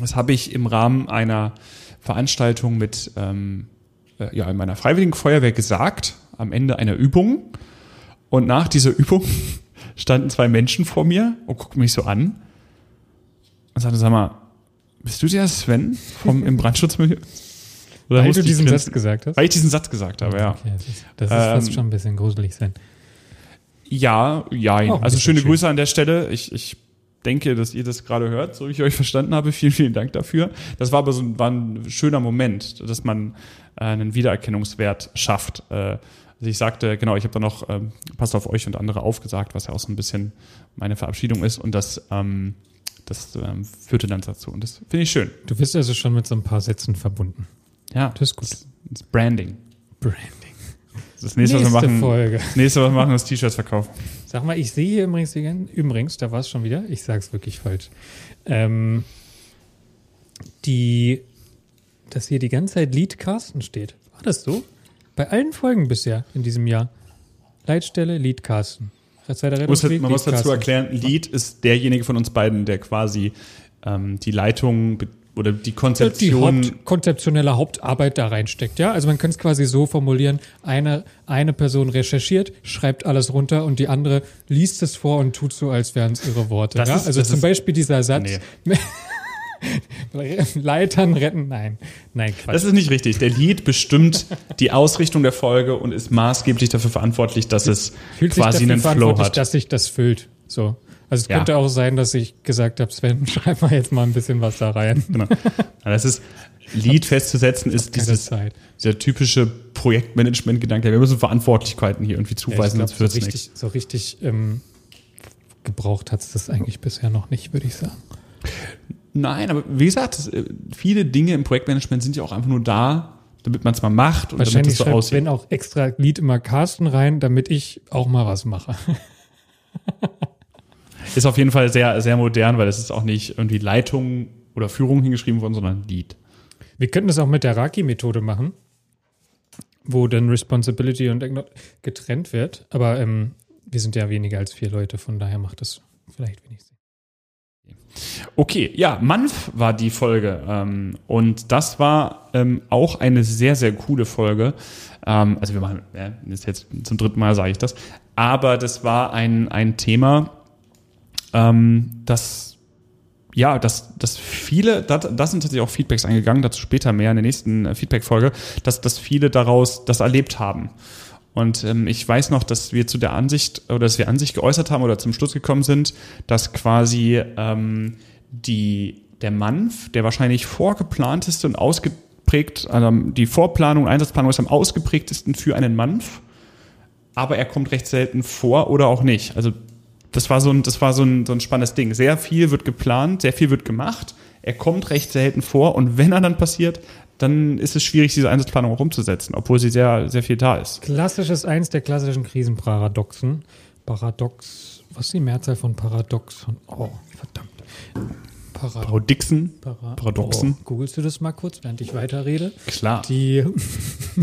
Das habe ich im Rahmen einer Veranstaltung mit, ähm, äh, ja, in meiner Freiwilligen Feuerwehr gesagt, am Ende einer Übung. Und nach dieser Übung standen zwei Menschen vor mir und guckten mich so an und sagten, sag mal, bist du der Sven vom im Brandschutzmilieu? Oder Weil du diesen? Satz gesagt hast? Weil ich diesen Satz gesagt habe, ja. Okay, das ist, das ist fast Ähm, schon ein bisschen gruselig sein. Ja, ja. Ein Also schöne schön. Grüße an der Stelle. Ich, ich denke, dass ihr das gerade hört, so wie ich euch verstanden habe. Vielen, vielen Dank dafür. Das war aber so ein, war ein schöner Moment, dass man äh, einen Wiedererkennungswert schafft. Äh, also ich sagte, genau, ich habe da noch ähm, passt auf euch und andere aufgesagt, was ja auch so ein bisschen meine Verabschiedung ist. Und das, ähm, das ähm, führte dann dazu. Und das finde ich schön. Du bist also schon mit so ein paar Sätzen verbunden. Ja, Das ist gut. Das, das Branding. Branding. Das nächste, was wir Nächste machen, Folge. das nächste, was wir machen, ist T-Shirts verkaufen. Sag mal, ich sehe hier übrigens, übrigens, da war es schon wieder, ich sage es wirklich falsch, ähm, die, dass hier die ganze Zeit Lied Carsten steht. War das so? Bei allen Folgen bisher in diesem Jahr. Leitstelle, Lied Carsten. Muss, Rettungsweg, man muss Lied dazu erklären, Lead ist derjenige von uns beiden, der quasi ähm, die Leitung oder die die Konzeption. Haupt, konzeptionelle Hauptarbeit da reinsteckt, ja? Also man kann es quasi so formulieren, eine, eine Person recherchiert, schreibt alles runter und die andere liest es vor und tut so, als wären es ihre Worte. Das ja? ist- also zum ist- Beispiel dieser Satz, Nee. Leitern retten, nein, nein, Quatsch. Das ist nicht richtig. Der Lead bestimmt die Ausrichtung der Folge und ist maßgeblich dafür verantwortlich, dass es Fühlt quasi einen Flow hat. dass sich das füllt. So. Also es Ja. könnte auch sein, dass ich gesagt habe, Sven, schreib mal jetzt mal ein bisschen was da rein. Genau. Ja, Das ist Lead festzusetzen, ist dieses, dieser typische Projektmanagement-Gedanke. Wir müssen Verantwortlichkeiten hier irgendwie Ja, ich zuweisen, glaub, sonst so richtig, nichts. so richtig ähm, gebraucht hat es das eigentlich bisher noch nicht, würde ich sagen. Nein, aber wie gesagt, äh, viele Dinge im Projektmanagement sind ja auch einfach nur da, damit man es mal macht und damit es so aussieht. Sven auch extra Lied immer Carsten rein, damit ich auch mal was mache. Ist auf jeden Fall sehr, sehr modern, weil es ist auch nicht irgendwie Leitung oder Führung hingeschrieben worden, sondern Lead. Wir könnten das auch mit der Raki-Methode machen, wo dann Responsibility und getrennt wird. Aber ähm, wir sind ja weniger als vier Leute, von daher macht das vielleicht wenig Sinn. Okay, ja, Manf war die Folge ähm, und das war ähm, auch eine sehr, sehr coole Folge. Ähm, also wir machen, das ist jetzt zum dritten Mal sage ich das, aber das war ein, ein Thema, ähm, das ja, dass, dass viele, das, das sind tatsächlich auch Feedbacks eingegangen, dazu später mehr in der nächsten äh, Feedback-Folge, dass, dass viele daraus das erlebt haben. Und ähm, ich weiß noch, dass wir zu der Ansicht oder dass wir an sich geäußert haben oder zum Schluss gekommen sind, dass quasi ähm, die, der Manf, der wahrscheinlich vorgeplanteste und ausgeprägt, also die Vorplanung Einsatzplanung ist am ausgeprägtesten für einen Manf, aber er kommt recht selten vor oder auch nicht. Also das war so ein, das war so ein, so ein spannendes Ding. Sehr viel wird geplant, sehr viel wird gemacht. Er kommt recht selten vor und wenn er dann passiert, dann ist es schwierig, diese Einsatzplanung auch umzusetzen, obwohl sie sehr, sehr viel da ist. Klassisches eins der klassischen Krisenparadoxen. Paradox, was ist die Mehrzahl von Paradoxon? Oh, verdammt. Para Parodixen. Para Paradoxen. Oh, googelst du das mal kurz, während ich weiterrede? Klar. Die,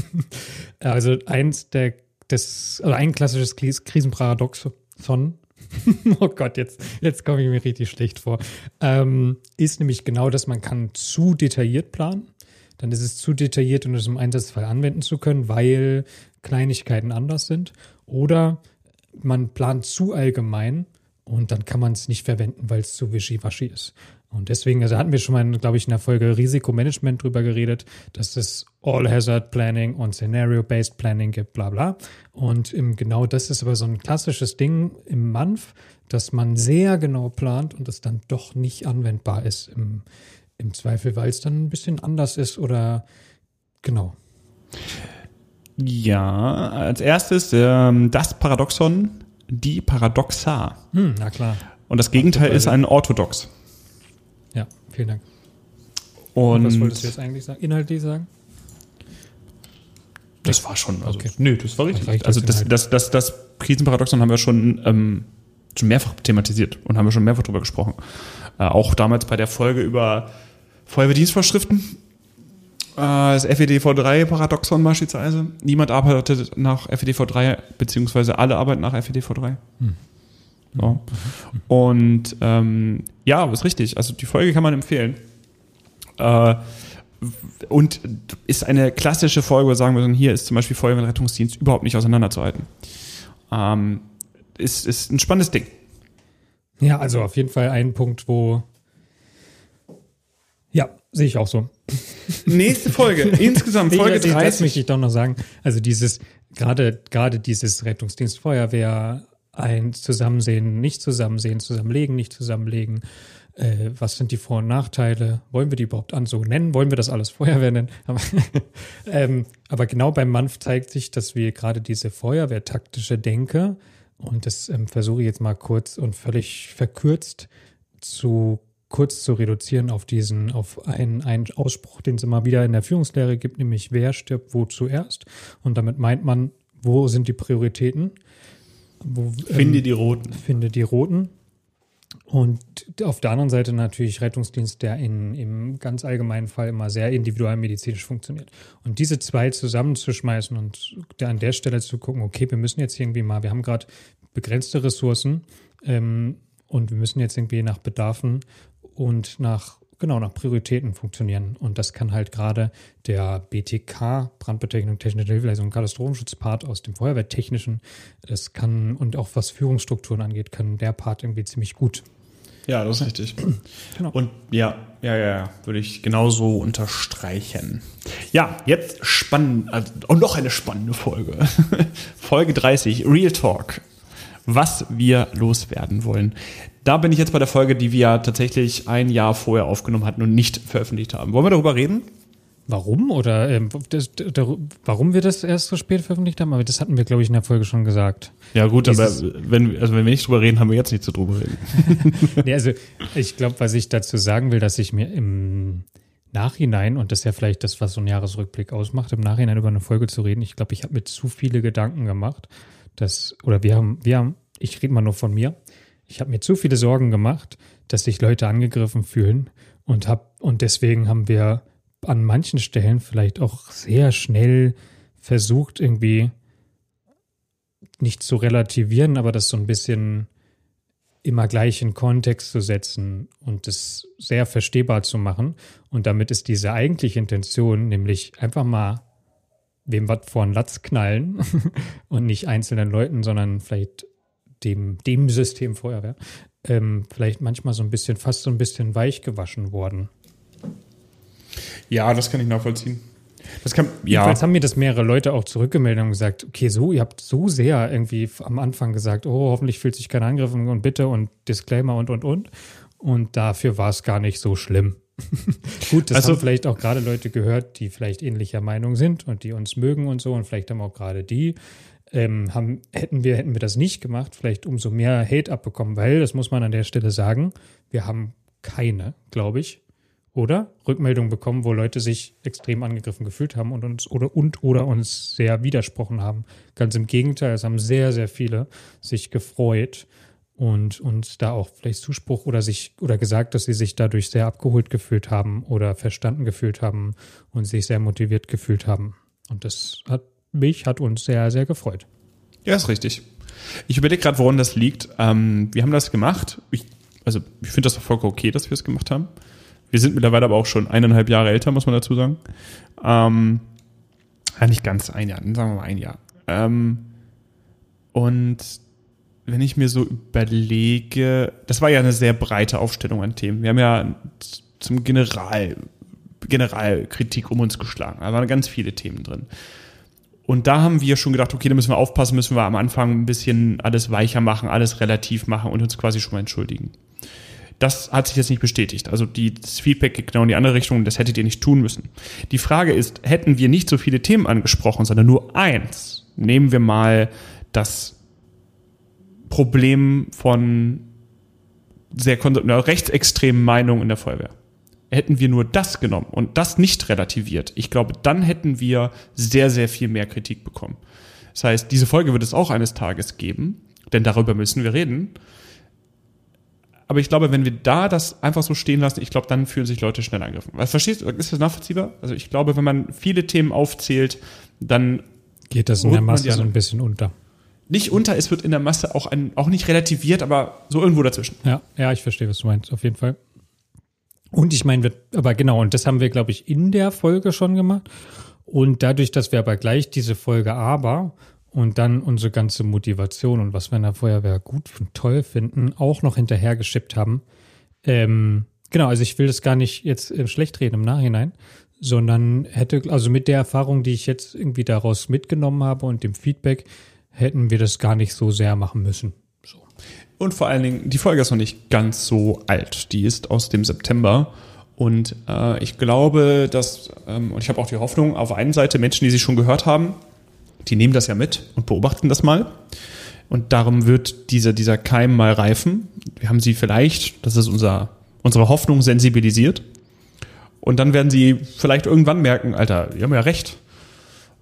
also eins der, das, oder ein klassisches Kris- Krisenparadoxon, oh Gott, jetzt, jetzt komme ich mir richtig schlecht vor, ähm, ist nämlich genau, dass man kann zu detailliert planen. Dann ist es zu detailliert, um es im Einsatzfall anwenden zu können, weil Kleinigkeiten anders sind. Oder man plant zu allgemein und dann kann man es nicht verwenden, weil es zu wischiwaschi ist. Und deswegen, also hatten wir schon mal, glaube ich, in der Folge Risikomanagement drüber geredet, dass es All-Hazard Planning und Scenario-Based Planning gibt, bla bla. Und genau das ist aber so ein klassisches Ding im MANF, dass man sehr genau plant und es dann doch nicht anwendbar ist im, im Zweifel, weil es dann ein bisschen anders ist oder genau. Ja, als erstes ähm, das Paradoxon, die Paradoxa. Hm, na klar. Und das Gegenteil dabei ist ein Orthodox. Ja, vielen Dank. Und Was wolltest du jetzt eigentlich sagen? Inhaltlich sagen? das war schon, also, Okay. nö, das war richtig. reicht Also als das, das, das, das Krisenparadoxon haben wir schon, ähm, schon mehrfach thematisiert und haben wir schon mehrfach drüber gesprochen. Äh, auch damals bei der Folge über Feuerwehrdienstvorschriften. Äh, das FEDV3-Paradoxon beispielsweise. Niemand arbeitet nach FEDV3, beziehungsweise alle arbeiten nach FEDV3. Ja. Und ähm, ja, ist richtig. Also die Folge kann man empfehlen. Äh, und ist eine klassische Folge, wo wir sagen würden, hier ist zum Beispiel Feuerwehr und Rettungsdienst überhaupt nicht auseinanderzuhalten. Ähm, ist, ist ein spannendes Ding. Ja, also auf jeden Fall ein Punkt, wo. Sehe ich auch so. Nächste Folge, insgesamt Folge ich, das 30. möchte ich doch noch sagen. Also dieses, gerade, gerade dieses Rettungsdienst, Feuerwehr, ein Zusammensehen, nicht zusammensehen, zusammenlegen, nicht zusammenlegen. Äh, was sind die Vor- und Nachteile? Wollen wir die überhaupt an so nennen? Wollen wir das alles Feuerwehr nennen? Aber, ähm, aber genau beim MANF zeigt sich, dass wir gerade diese Feuerwehrtaktische Denke, und das ähm, versuche ich jetzt mal kurz und völlig verkürzt zu kurz zu reduzieren auf diesen, auf einen, einen Ausspruch, den es immer wieder in der Führungslehre gibt, nämlich wer stirbt wo zuerst. Und damit meint man, wo sind die Prioritäten? Wo, Finde ähm, die Roten. finde die roten. Und auf der anderen Seite natürlich Rettungsdienst, der in, im ganz allgemeinen Fall immer sehr individualmedizinisch funktioniert. Und diese zwei zusammenzuschmeißen und an der Stelle zu gucken, okay, wir müssen jetzt irgendwie mal, wir haben gerade begrenzte Ressourcen ähm, und wir müssen jetzt irgendwie nach Bedarfen und nach genau nach Prioritäten funktionieren. Und das kann halt gerade der BTK, Brandbeteiligung, technische Hilfeleistung und Katastrophenschutzpart aus dem Feuerwehrtechnischen, das kann und auch was Führungsstrukturen angeht, kann der Part irgendwie ziemlich gut. Ja, das ist richtig. Genau. Und ja, ja, ja, ja, würde ich genauso unterstreichen. Ja, jetzt spannend, also, und noch eine spannende Folge. Folge 30, Real Talk. Was wir loswerden wollen. Da bin ich jetzt bei der Folge, die wir ja tatsächlich ein Jahr vorher aufgenommen hatten und nicht veröffentlicht haben. Wollen wir darüber reden? Warum oder ähm, das, dar- warum wir das erst so spät veröffentlicht haben, aber das hatten wir, glaube ich, in der Folge schon gesagt. Ja, gut, Dieses- aber wenn, also wenn wir nicht drüber reden, haben wir jetzt nicht so drüber reden. nee, also ich glaube, was ich dazu sagen will, dass ich mir im Nachhinein, und das ist ja vielleicht das, was so ein Jahresrückblick ausmacht, im Nachhinein über eine Folge zu reden, ich glaube, ich habe mir zu viele Gedanken gemacht, dass, oder wir haben, wir haben, ich rede mal nur von mir, ich habe mir zu viele Sorgen gemacht, dass sich Leute angegriffen fühlen und hab, und deswegen haben wir an manchen Stellen vielleicht auch sehr schnell versucht, irgendwie nicht zu relativieren, aber das so ein bisschen immer gleich in Kontext zu setzen und es sehr verstehbar zu machen. Und damit ist diese eigentliche Intention, nämlich einfach mal wem was vor den Latz knallen und nicht einzelnen Leuten, sondern vielleicht dem, dem System Feuerwehr, ähm, vielleicht manchmal so ein bisschen, fast so ein bisschen weich gewaschen worden. Ja, das kann ich nachvollziehen. Das kann, ja. Jedenfalls haben mir das mehrere Leute auch zurückgemeldet und gesagt, okay, so, ihr habt so sehr irgendwie am Anfang gesagt, oh, hoffentlich fühlt sich keiner angegriffen und bitte und Disclaimer und, und, und. Und dafür war es gar nicht so schlimm. Gut, das Also- haben vielleicht auch gerade Leute gehört, die vielleicht ähnlicher Meinung sind und die uns mögen und so. Und vielleicht haben auch gerade die, ähm, haben, hätten wir, hätten wir das nicht gemacht, vielleicht umso mehr Hate abbekommen, weil, das muss man an der Stelle sagen, wir haben keine, glaube ich, oder Rückmeldungen bekommen, wo Leute sich extrem angegriffen gefühlt haben und uns oder und oder uns sehr widersprochen haben. Ganz im Gegenteil, es haben sehr, sehr viele sich gefreut und uns da auch vielleicht Zuspruch oder sich oder gesagt, dass sie sich dadurch sehr abgeholt gefühlt haben oder verstanden gefühlt haben und sich sehr motiviert gefühlt haben. Und das hat mich, hat uns sehr, sehr gefreut. Ja, ist richtig. Ich überlege gerade, woran das liegt. Ähm, wir haben das gemacht. Ich, also ich finde das vollkommen okay, dass wir es gemacht haben. Wir sind mittlerweile aber auch schon eineinhalb Jahre älter, muss man dazu sagen. Ähm, ja, nicht ganz ein Jahr, sagen wir mal ein Jahr. Ähm, und wenn ich mir so überlege, das war ja eine sehr breite Aufstellung an Themen. Wir haben ja zum General, Generalkritik um uns geschlagen. Da waren ganz viele Themen drin. Und da haben wir schon gedacht, okay, da müssen wir aufpassen, müssen wir am Anfang ein bisschen alles weicher machen, alles relativ machen und uns quasi schon mal entschuldigen. Das hat sich jetzt nicht bestätigt. Also die, das Feedback geht genau in die andere Richtung, das hättet ihr nicht tun müssen. Die Frage ist, hätten wir nicht so viele Themen angesprochen, sondern nur eins, nehmen wir mal das Problem von sehr rechtsextremen Meinungen in der Feuerwehr. Hätten wir nur das genommen und das nicht relativiert, ich glaube, dann hätten wir sehr, sehr viel mehr Kritik bekommen. Das heißt, diese Folge wird es auch eines Tages geben, denn darüber müssen wir reden. Aber ich glaube, wenn wir da das einfach so stehen lassen, ich glaube, dann fühlen sich Leute schnell angegriffen. Was verstehst du? Ist das nachvollziehbar? Also ich glaube, wenn man viele Themen aufzählt, dann geht das in der Masse so ein bisschen unter nicht unter, es wird in der Masse auch, ein, auch nicht relativiert, aber so irgendwo dazwischen. Ja, ja, ich verstehe, was du meinst, auf jeden Fall. Und ich meine, aber genau, und das haben wir, glaube ich, in der Folge schon gemacht. Und dadurch, dass wir aber gleich diese Folge aber und dann unsere ganze Motivation und was wir in der Feuerwehr gut und toll finden, auch noch hinterhergeschippt haben. Ähm, genau, also ich will das gar nicht jetzt äh, schlecht reden im Nachhinein, sondern hätte, also mit der Erfahrung, die ich jetzt irgendwie daraus mitgenommen habe und dem Feedback, hätten wir das gar nicht so sehr machen müssen. Und vor allen Dingen, die Folge ist noch nicht ganz so alt. Die ist aus dem September. Und äh, ich glaube, dass, ähm, und ich habe auch die Hoffnung, auf der einen Seite Menschen, die sie schon gehört haben, die nehmen das ja mit und beobachten das mal. Und darum wird dieser, dieser Keim mal reifen. Wir haben sie vielleicht, das ist unser, unsere Hoffnung, sensibilisiert. Und dann werden sie vielleicht irgendwann merken, Alter, die haben ja recht.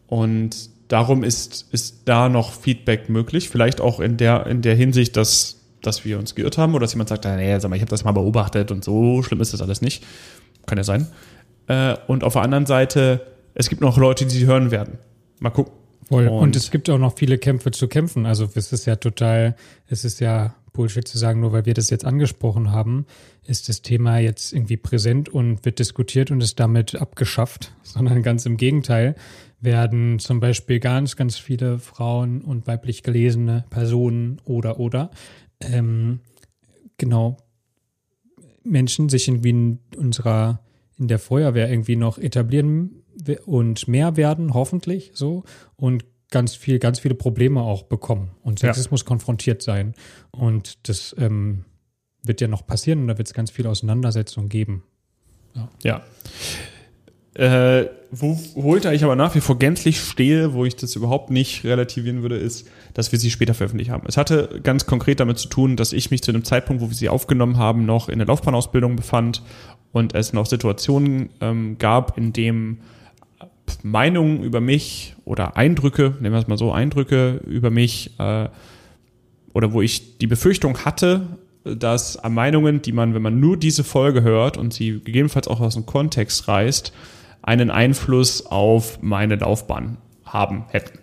Und darum ist, ist da noch Feedback möglich. Vielleicht auch in der, in der Hinsicht, dass, dass wir uns geirrt haben oder dass jemand sagt, nee, sag mal, ich habe das mal beobachtet und so schlimm ist das alles nicht. Kann ja sein. Äh, und auf der anderen Seite, es gibt noch Leute, die sie hören werden. Mal gucken. Voll. Und, und es gibt auch noch viele Kämpfe zu kämpfen. Also es ist ja total, es ist ja Bullshit zu sagen, nur weil wir das jetzt angesprochen haben, ist das Thema jetzt irgendwie präsent und wird diskutiert und ist damit abgeschafft, sondern ganz im Gegenteil werden zum Beispiel ganz, ganz viele Frauen und weiblich gelesene Personen oder oder ähm, genau Menschen sich irgendwie in unserer in der Feuerwehr irgendwie noch etablieren und mehr werden, hoffentlich so und ganz viel, ganz viele Probleme auch bekommen und Sexismus ja. konfrontiert sein. Und das ähm, wird ja noch passieren und da wird es ganz viele Auseinandersetzungen geben. Ja. ja. Äh, wo, wo ich aber nach wie vor gänzlich stehe, wo ich das überhaupt nicht relativieren würde, ist, dass wir sie später veröffentlicht haben. Es hatte ganz konkret damit zu tun, dass ich mich zu einem Zeitpunkt, wo wir sie aufgenommen haben, noch in der Laufbahnausbildung befand und es noch Situationen ähm, gab, in dem Meinungen über mich oder Eindrücke, nehmen wir es mal so, Eindrücke über mich äh, oder wo ich die Befürchtung hatte, dass Meinungen, die man, wenn man nur diese Folge hört und sie gegebenenfalls auch aus dem Kontext reißt, einen Einfluss auf meine Laufbahn haben hätten.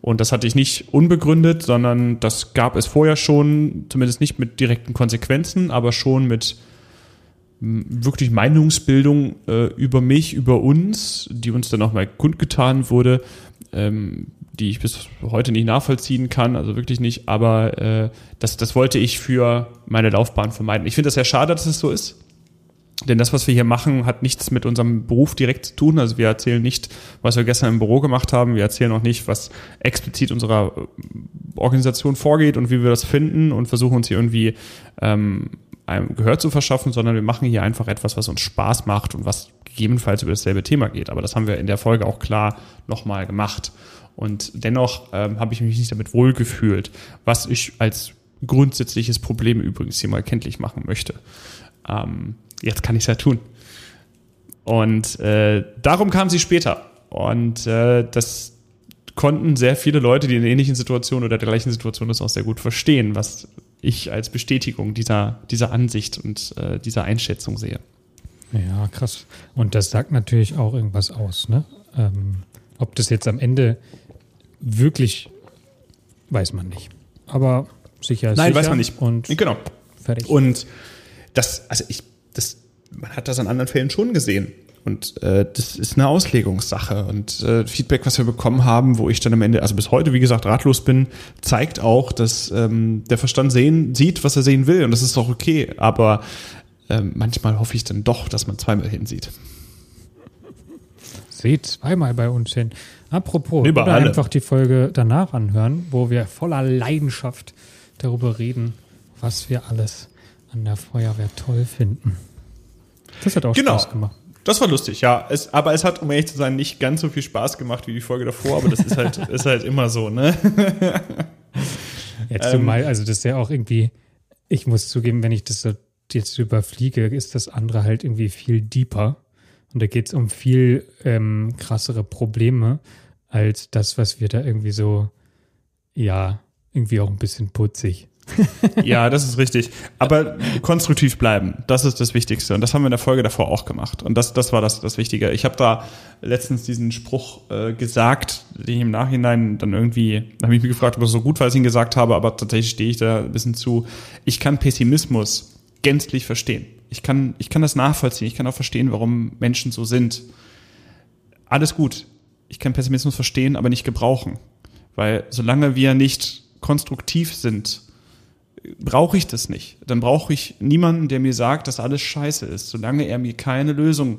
Und das hatte ich nicht unbegründet, sondern das gab es vorher schon, zumindest nicht mit direkten Konsequenzen, aber schon mit wirklich Meinungsbildung äh, über mich, über uns, die uns dann auch mal kundgetan wurde, ähm, die ich bis heute nicht nachvollziehen kann, also wirklich nicht, aber äh, das, das wollte ich für meine Laufbahn vermeiden. Ich finde das sehr schade, dass es so ist. Denn das, was wir hier machen, hat nichts mit unserem Beruf direkt zu tun. Also wir erzählen nicht, was wir gestern im Büro gemacht haben. Wir erzählen auch nicht, was explizit unserer äh, Organisation vorgeht und wie wir das finden und versuchen uns hier irgendwie ähm, einem Gehör zu verschaffen, sondern wir machen hier einfach etwas, was uns Spaß macht und was gegebenenfalls über dasselbe Thema geht. Aber das haben wir in der Folge auch klar nochmal gemacht. Und dennoch ähm, habe ich mich nicht damit wohlgefühlt, was ich als grundsätzliches Problem übrigens hier mal kenntlich machen möchte. Ähm, jetzt kann ich es ja tun. Und äh, darum kam sie später. Und äh, das konnten sehr viele Leute, die in ähnlichen Situationen oder der gleichen Situation ist, auch sehr gut verstehen, was ich als Bestätigung dieser, dieser Ansicht und äh, dieser Einschätzung sehe. Ja, krass. Und das sagt natürlich auch irgendwas aus, ne? Ähm, ob das jetzt am Ende wirklich, weiß man nicht. Aber sicher ist Nein, sicher weiß man nicht. Und Genau. fertig. Und das, also ich, das, man hat das an anderen Fällen schon gesehen. Und äh, das ist eine Auslegungssache. Und äh, Feedback, was wir bekommen haben, wo ich dann am Ende, also bis heute, wie gesagt, ratlos bin, zeigt auch, dass ähm, der Verstand sehen, sieht, was er sehen will. Und das ist auch okay. Aber ähm, manchmal hoffe ich dann doch, dass man zweimal hinsieht. Seht zweimal bei uns hin. Apropos, Über oder alle. einfach die Folge danach anhören, wo wir voller Leidenschaft darüber reden, was wir alles an der Feuerwehr toll finden. Das hat auch Genau. Spaß gemacht. Das war lustig, ja. Es, aber es hat, um ehrlich zu sein, nicht ganz so viel Spaß gemacht wie die Folge davor, aber das ist halt, ist halt immer so, ne? Jetzt Ähm, zumal, also das ist ja auch irgendwie, ich muss zugeben, wenn ich das so jetzt überfliege, ist das andere halt irgendwie viel deeper. Und da geht es um viel ähm, krassere Probleme als das, was wir da irgendwie so, ja, irgendwie auch ein bisschen putzig. Ja, das ist richtig. Aber konstruktiv bleiben, das ist das Wichtigste. Und das haben wir in der Folge davor auch gemacht. Und das, das war das, das Wichtige. Ich habe da letztens diesen Spruch äh, gesagt, den ich im Nachhinein dann irgendwie, da habe ich mich gefragt, ob es so gut war, als ich ihn gesagt habe, aber tatsächlich stehe ich da ein bisschen zu. Ich kann Pessimismus gänzlich verstehen. Ich kann, ich kann das nachvollziehen. Ich kann auch verstehen, warum Menschen so sind. Alles gut. Ich kann Pessimismus verstehen, aber nicht gebrauchen. Weil solange wir nicht konstruktiv sind, brauche ich das nicht. Dann brauche ich niemanden, der mir sagt, dass alles scheiße ist, solange er mir keine Lösung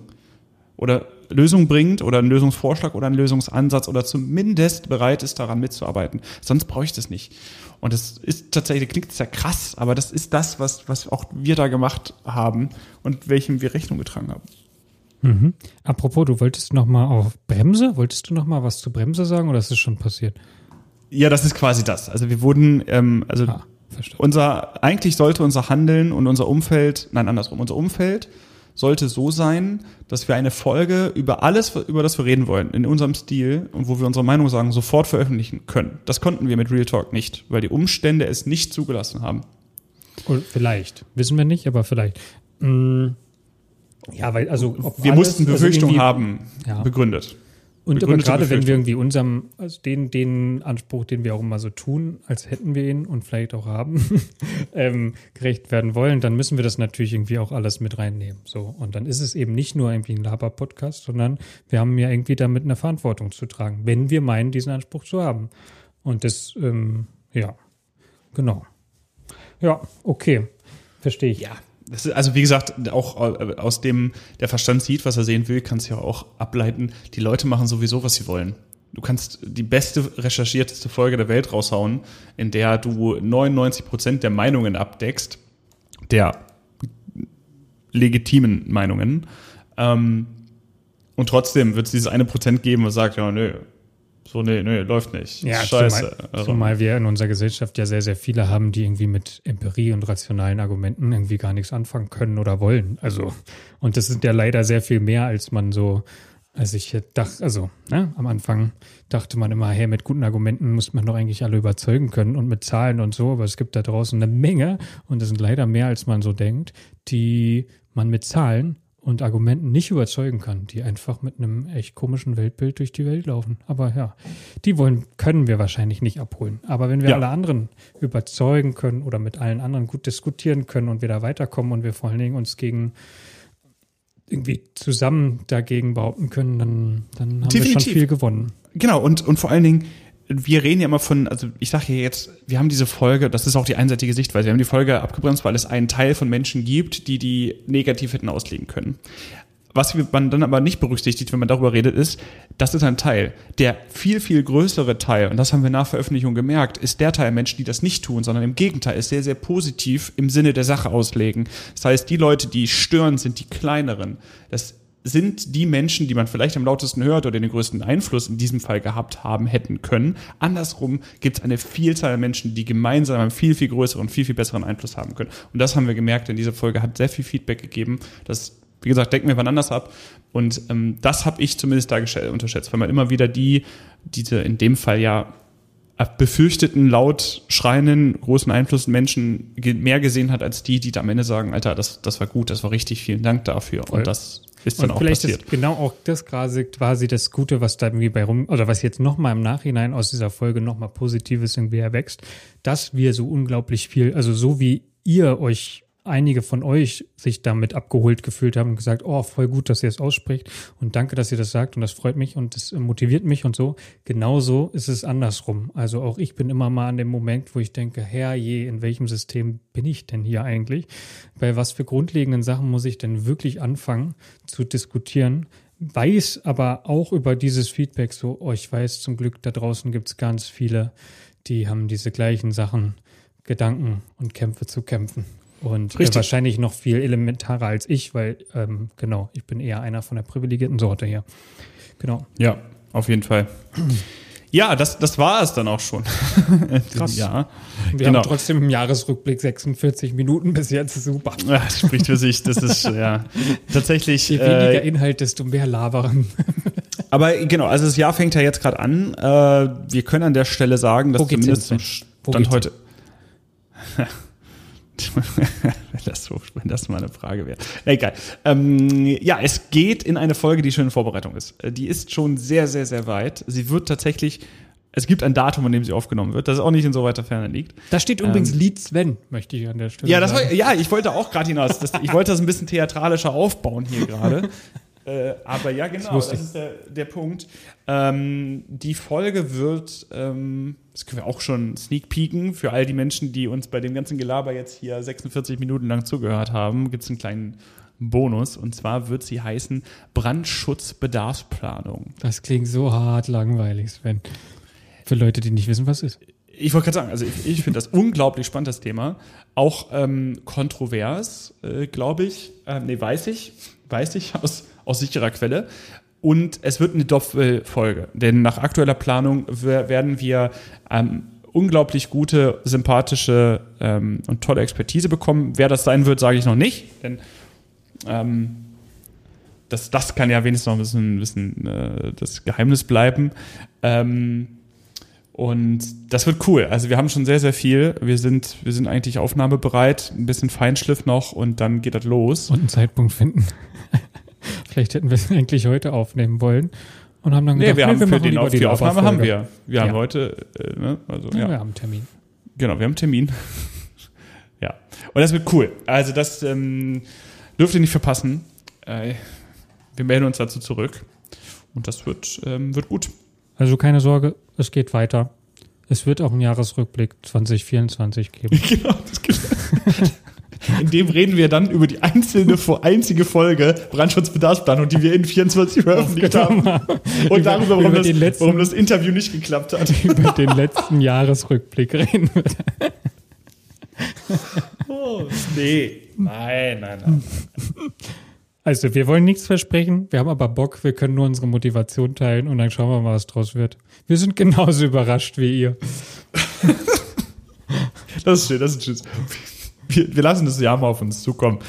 oder Lösung bringt oder einen Lösungsvorschlag oder einen Lösungsansatz oder zumindest bereit ist, daran mitzuarbeiten. Sonst brauche ich das nicht. Und das ist tatsächlich, klingt sehr krass, aber das ist das, was, was auch wir da gemacht haben und welchem wir Rechnung getragen haben. Mhm. Apropos, du wolltest noch mal auf Bremse? Wolltest du noch mal was zu Bremse sagen oder ist es schon passiert? Ja, das ist quasi das. Also wir wurden, ähm, also Ah, verstanden. unser, eigentlich sollte unser Handeln und unser Umfeld, nein, andersrum, unser Umfeld sollte so sein, dass wir eine Folge über alles, über das wir reden wollen, in unserem Stil und wo wir unsere Meinung sagen, sofort veröffentlichen können. Das konnten wir mit Real Talk nicht, weil die Umstände es nicht zugelassen haben. Oder vielleicht. Wissen wir nicht, aber vielleicht. Mm, ja, weil, also. Wir alles- mussten also Befürchtungen irgendwie- haben, Ja. begründet. Und aber gerade wenn wir irgendwie unserem, also den, den Anspruch, den wir auch immer so tun, als hätten wir ihn und vielleicht auch haben, ähm, gerecht werden wollen, dann müssen wir das natürlich irgendwie auch alles mit reinnehmen. So. Und dann ist es eben nicht nur irgendwie ein Laber-Podcast, sondern wir haben ja irgendwie damit eine Verantwortung zu tragen, wenn wir meinen, diesen Anspruch zu haben. Und das, ähm, ja, genau. Ja, okay. Verstehe ich. Ja, ist, also wie gesagt, auch aus dem der Verstand sieht, was er sehen will, kannst du ja auch ableiten. Die Leute machen sowieso, was sie wollen. Du kannst die beste recherchierteste Folge der Welt raushauen, in der du 99 Prozent der Meinungen abdeckst, der legitimen Meinungen. Ähm, und trotzdem wird es dieses eine Prozent geben, was sagt, ja, nö, so, nee, nö, läuft nicht. Ja, Scheiße. Zumal, Also, zumal wir in unserer Gesellschaft ja sehr, sehr viele haben, die irgendwie mit Empirie und rationalen Argumenten irgendwie gar nichts anfangen können oder wollen. Also, und das sind ja leider sehr viel mehr, als man so, als ich dachte, also, ne, am Anfang dachte man immer, hey, mit guten Argumenten muss man doch eigentlich alle überzeugen können und mit Zahlen und so, aber es gibt da draußen eine Menge und das sind leider mehr, als man so denkt, die man mit Zahlen und Argumenten nicht überzeugen kann, die einfach mit einem echt komischen Weltbild durch die Welt laufen. Aber ja, die wollen, können wir wahrscheinlich nicht abholen. Aber wenn wir Ja. alle anderen überzeugen können oder mit allen anderen gut diskutieren können und wir da weiterkommen und wir vor allen Dingen uns gegen irgendwie zusammen dagegen behaupten können, dann, dann haben wir Definitiv. schon viel gewonnen. Genau, und, und vor allen Dingen, wir reden ja immer von, also ich sage ja jetzt, wir haben diese Folge, das ist auch die einseitige Sichtweise, wir haben die Folge abgebremst, weil es einen Teil von Menschen gibt, die die negativ hätten auslegen können. Was man dann aber nicht berücksichtigt, wenn man darüber redet, ist, das ist ein Teil. Der viel, viel größere Teil, und das haben wir nach Veröffentlichung gemerkt, ist der Teil Menschen, die das nicht tun, sondern im Gegenteil, ist sehr, sehr positiv im Sinne der Sache auslegen. Das heißt, die Leute, die stören, sind die kleineren. Das sind die Menschen, die man vielleicht am lautesten hört oder den größten Einfluss in diesem Fall gehabt haben hätten können. Andersrum gibt es eine Vielzahl an Menschen, die gemeinsam einen viel, viel größeren, viel, viel besseren Einfluss haben können. Und das haben wir gemerkt, denn diese Folge hat sehr viel Feedback gegeben. Das, wie gesagt, decken wir wann anders ab. Und ähm, das habe ich zumindest da unterschätzt, weil man immer wieder die, diese in dem Fall ja befürchteten, laut schreienden, großen Einfluss Menschen mehr gesehen hat als die, die am Ende sagen, Alter, das, das war gut, das war richtig, vielen Dank dafür. Voll. Und das ist dann und auch vielleicht passiert. ist genau auch das quasi, quasi das Gute, was da irgendwie bei rum, oder was jetzt nochmal im Nachhinein aus dieser Folge nochmal Positives irgendwie erwächst, dass wir so unglaublich viel, also so wie ihr euch einige von euch sich damit abgeholt gefühlt haben und gesagt, oh, voll gut, dass ihr es ausspricht und danke, dass ihr das sagt und das freut mich und das motiviert mich und so. Genauso ist es andersrum. Also auch ich bin immer mal an dem Moment, wo ich denke, herrje, in welchem System bin ich denn hier eigentlich? Bei was für grundlegenden Sachen muss ich denn wirklich anfangen zu diskutieren? Weiß aber auch über dieses Feedback so, oh, ich weiß zum Glück, da draußen gibt es ganz viele, die haben diese gleichen Sachen, Gedanken und Kämpfe zu kämpfen. Und äh, wahrscheinlich noch viel elementarer als ich, weil, ähm, genau, ich bin eher einer von der privilegierten Sorte hier. Genau. Ja, auf jeden Fall. Ja, das, das war es dann auch schon. Krass. Ja. Wir genau. haben trotzdem im Jahresrückblick 46 Minuten bis jetzt. Super. Ja, das spricht für sich. Das ist ja tatsächlich. Je weniger äh, Inhalt, desto mehr labern. Aber genau, also das Jahr fängt ja jetzt gerade an. Äh, wir können an der Stelle sagen, dass zumindest zum Stand heute. wenn, das so, wenn das mal eine Frage wäre. Egal. Ähm, ja, es geht in eine Folge, die schon in Vorbereitung ist. Äh, die ist schon sehr, sehr, sehr weit. Sie wird tatsächlich es gibt ein Datum, an dem sie aufgenommen wird, das auch nicht in so weiter Ferne liegt. Da steht übrigens ähm, Lied Sven, möchte ich an der Stelle ja, das sagen. War, ja, ich wollte auch gerade hinaus. Das, ich wollte das ein bisschen theatralischer aufbauen hier gerade. äh, aber ja, genau, das, das ist der, der Punkt. Ähm, die Folge wird, ähm, das können wir auch schon sneak peeken, für all die Menschen, die uns bei dem ganzen Gelaber jetzt hier 46 Minuten lang zugehört haben, gibt es einen kleinen Bonus. Und zwar wird sie heißen Brandschutzbedarfsplanung. Das klingt so hart langweilig, Sven. Für Leute, die nicht wissen, was ist. Ich wollte gerade sagen, also ich, ich finde das unglaublich spannend, das Thema. Auch ähm, kontrovers, äh, glaube ich. Äh, nee, weiß ich. Weiß ich aus, aus sicherer Quelle. Und es wird eine Doppelfolge, denn nach aktueller Planung werden wir ähm, unglaublich gute, sympathische ähm, und tolle Expertise bekommen. Wer das sein wird, sage ich noch nicht, denn ähm, das, das kann ja wenigstens noch ein bisschen, ein bisschen äh, das Geheimnis bleiben. Ähm, und das wird cool. Also wir haben schon sehr, sehr viel. Wir sind, wir sind eigentlich aufnahmebereit, ein bisschen Feinschliff noch und dann geht das los. Und einen Zeitpunkt finden. Vielleicht hätten wir es eigentlich heute aufnehmen wollen und haben dann gedacht, nee, wir haben wir für den auf, die Aufnahme haben wir. Wir ja. haben heute, äh, ne, also ja, ja. Wir haben einen Termin. Genau, wir haben einen Termin. ja. Und das wird cool. Also das ähm, dürft ihr nicht verpassen. Äh, wir melden uns dazu zurück und das wird, ähm, wird gut. Also keine Sorge, es geht weiter. Es wird auch einen Jahresrückblick 2024 geben. genau, das gibt in dem reden wir dann über die einzelne einzige Folge Brandschutzbedarfsplanung, die wir in 24 veröffentlicht haben. Und darüber, warum, das, letzten, warum das Interview nicht geklappt hat. Über den letzten Jahresrückblick reden wir. oh, nee. Nein, nein, nein. Also, wir wollen nichts versprechen, wir haben aber Bock, wir können nur unsere Motivation teilen und dann schauen wir mal, was draus wird. Wir sind genauso überrascht wie ihr. das ist schön, das ist schön wir, wir lassen das Jahr mal auf uns zukommen.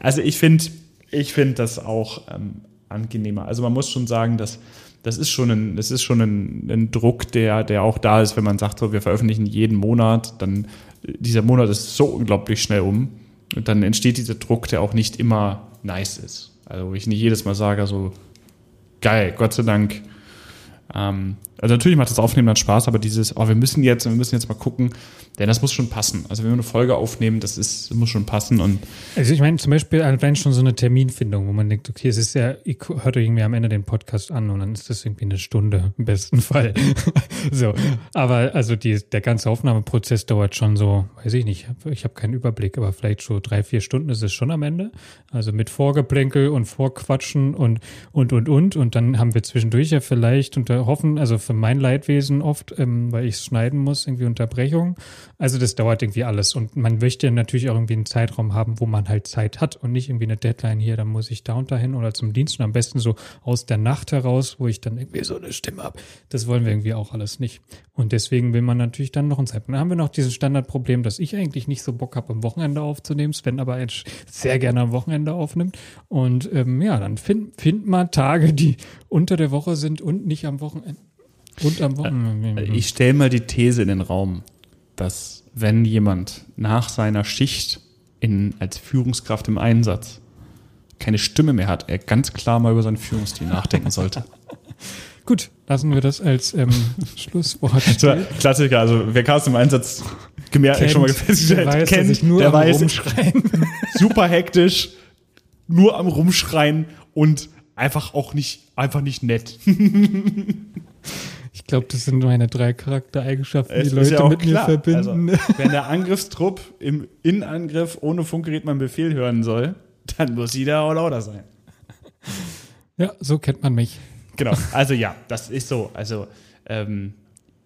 Also ich finde ich finde das auch ähm, angenehmer. Also man muss schon sagen, dass das ist schon ein, das ist schon ein, ein, Druck, der, der auch da ist, wenn man sagt, so, wir veröffentlichen jeden Monat, dann dieser Monat ist so unglaublich schnell um. Und dann entsteht dieser Druck, der auch nicht immer nice ist. Also wo ich nicht jedes Mal sage, so geil, Gott sei Dank. Ähm, also natürlich macht das Aufnehmen dann Spaß, aber dieses, oh, wir müssen jetzt, wir müssen jetzt mal gucken, denn das muss schon passen. Also wenn wir eine Folge aufnehmen, das ist, muss schon passen und. Also ich meine zum Beispiel allein schon so eine Terminfindung, wo man denkt, okay, es ist ja, ich hört irgendwie am Ende den Podcast an und dann ist das irgendwie eine Stunde im besten Fall. so. Aber also die, der ganze Aufnahmeprozess dauert schon so, weiß ich nicht, ich habe keinen Überblick, aber vielleicht so drei, vier Stunden ist es schon am Ende. Also mit Vorgeplänkel und Vorquatschen und, und, und, und. Und dann haben wir zwischendurch ja vielleicht und hoffen, also für mein Leidwesen oft, ähm, weil ich es schneiden muss, irgendwie Unterbrechung. Also das dauert irgendwie alles. Und man möchte natürlich auch irgendwie einen Zeitraum haben, wo man halt Zeit hat und nicht irgendwie eine Deadline hier, dann muss ich da und dahin oder zum Dienst und am besten so aus der Nacht heraus, wo ich dann irgendwie so eine Stimme habe. Das wollen wir irgendwie auch alles nicht. Und deswegen will man natürlich dann noch einen Zeitpunkt. Dann haben wir noch dieses Standardproblem, dass ich eigentlich nicht so Bock habe, am Wochenende aufzunehmen, Sven aber sehr gerne am Wochenende aufnimmt. Und ähm, ja, dann find, find mal Tage, die unter der Woche sind und nicht am Wochenende. Und am Wochenende. Ich stelle mal die These in den Raum, dass wenn jemand nach seiner Schicht in, als Führungskraft im Einsatz keine Stimme mehr hat, er ganz klar mal über seinen Führungsstil nachdenken sollte. Gut, lassen wir das als ähm, Schlusswort. Klassiker, also wer Carsten im Einsatz gemerkt, schon mal festgestellt, der weiß, kennt, ich nur der am weiß, Rumschreien. super hektisch, nur am Rumschreien und einfach auch nicht, einfach nicht nett. Ich glaube, das sind meine drei Charaktereigenschaften, die Es Leute ja mit klar. mir verbinden. Also, wenn der Angriffstrupp im Innenangriff ohne Funkgerät mal einen Befehl hören soll, dann muss sie da auch lauter sein. ja, so kennt man mich. Genau, also ja, das ist so. Also ähm,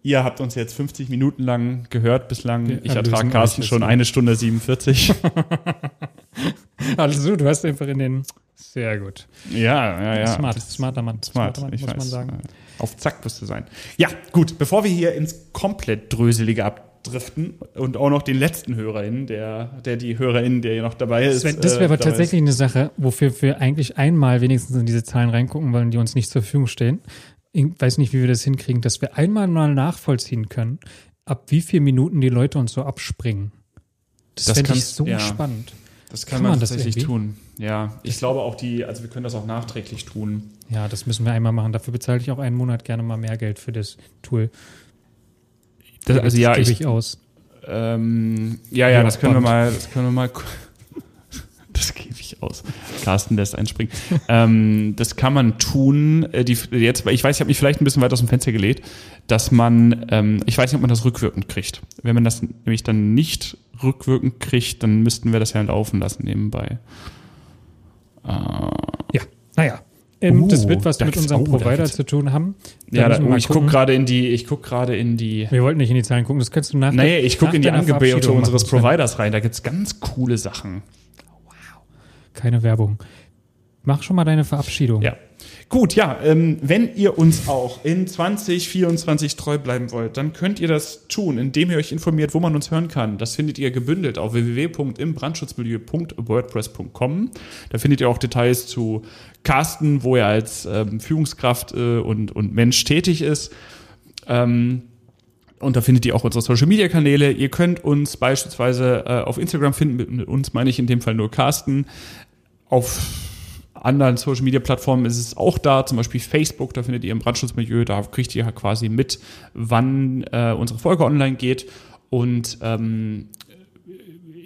ihr habt uns jetzt 50 Minuten lang gehört bislang. Wir ich ertrage Carsten schon jetzt. eine Stunde 47. Also, du hast einfach in den. Sehr gut. ja, ja, ja. Smart, smarter Mann. Smart, smarter Mann, ich muss weiß. man sagen. Auf Zack wirst du sein. Ja, gut, bevor wir hier ins komplett Dröselige abdriften und auch noch den letzten HörerInnen, der, der die HörerInnen, der hier noch dabei ist. Das, das wäre äh, aber tatsächlich eine Sache, wofür wir eigentlich einmal wenigstens in diese Zahlen reingucken wollen, die uns nicht zur Verfügung stehen. Ich weiß nicht, wie wir das hinkriegen, dass wir einmal mal nachvollziehen können, ab wie vielen Minuten die Leute uns so abspringen. Das, Das fände ich so ja. spannend. ist. Das kann, Kann man, man tatsächlich tun. Ja, ich glaube auch die, also wir können das auch nachträglich tun. Ja, das müssen wir einmal machen. Dafür bezahle ich auch einen Monat gerne mal mehr Geld für das Tool. Das, also ja, gebe ich, ich aus. Ähm, ja, ja, Ja, das können wir mal, das können wir mal, das gebe ich aus. Carsten lässt einspringen. ähm, das kann man tun, äh, die, jetzt, ich weiß, ich habe mich vielleicht ein bisschen weit aus dem Fenster gelegt, dass man, ähm, ich weiß nicht, ob man das rückwirkend kriegt. Wenn man das nämlich dann nicht rückwirkend kriegt, dann müssten wir das ja laufen lassen nebenbei. Äh, Ja, naja. Ähm, Uh, das wird was mit unserem oh, Provider zu tun haben. Da ja, da, oh, ich gucke gerade in die, ich gucke gerade in die, Wir wollten nicht in die Zahlen gucken, das kannst du nach nee, ich gucke in die Angebote unseres Sven. Providers rein. Da gibt's ganz coole Sachen. Keine Werbung. Mach schon mal deine Verabschiedung. Ja. Gut, ja, ähm, wenn ihr uns auch in 2024 treu bleiben wollt, dann könnt ihr das tun, indem ihr euch informiert, wo man uns hören kann. Das findet ihr gebündelt auf www.imbrandschutzmilieu.wordpress.com. Da findet ihr auch Details zu Carsten, wo er als ähm, Führungskraft äh, und, und Mensch tätig ist. Ähm, und da findet ihr auch unsere Social Media Kanäle. Ihr könnt uns beispielsweise äh, auf Instagram finden. Mit, uns meine ich in dem Fall nur Carsten. Auf anderen Social Media Plattformen ist es auch da, zum Beispiel Facebook, da findet ihr im Brandschutzmilieu, da kriegt ihr quasi mit, wann äh, unsere Folge online geht. Und ähm,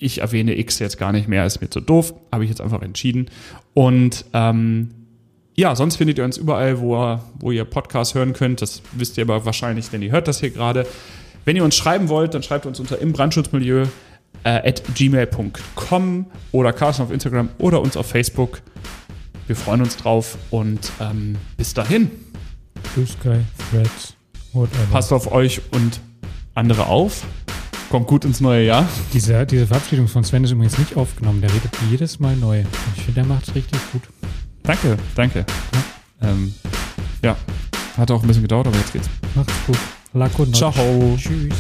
ich erwähne X jetzt gar nicht mehr, ist mir zu doof, habe ich jetzt einfach entschieden. Und ähm, ja, sonst findet ihr uns überall, wo, wo ihr Podcasts hören könnt. Das wisst ihr aber wahrscheinlich, denn ihr hört das hier gerade. Wenn ihr uns schreiben wollt, dann schreibt uns unter im äh, at gmail.com oder Carsten auf Instagram oder uns auf Facebook. Wir freuen uns drauf und ähm, bis dahin. Blue Sky, Threads, whatever. Passt auf euch und andere auf. Kommt gut ins neue Jahr. Diese, diese Verabschiedung von Sven ist übrigens nicht aufgenommen. Der redet jedes Mal neu. Ich finde, der macht es richtig gut. Danke, danke. Ähm, ja, hat auch ein bisschen gedauert, aber jetzt geht's. Macht's gut. Lack und Ciao. Tschüss.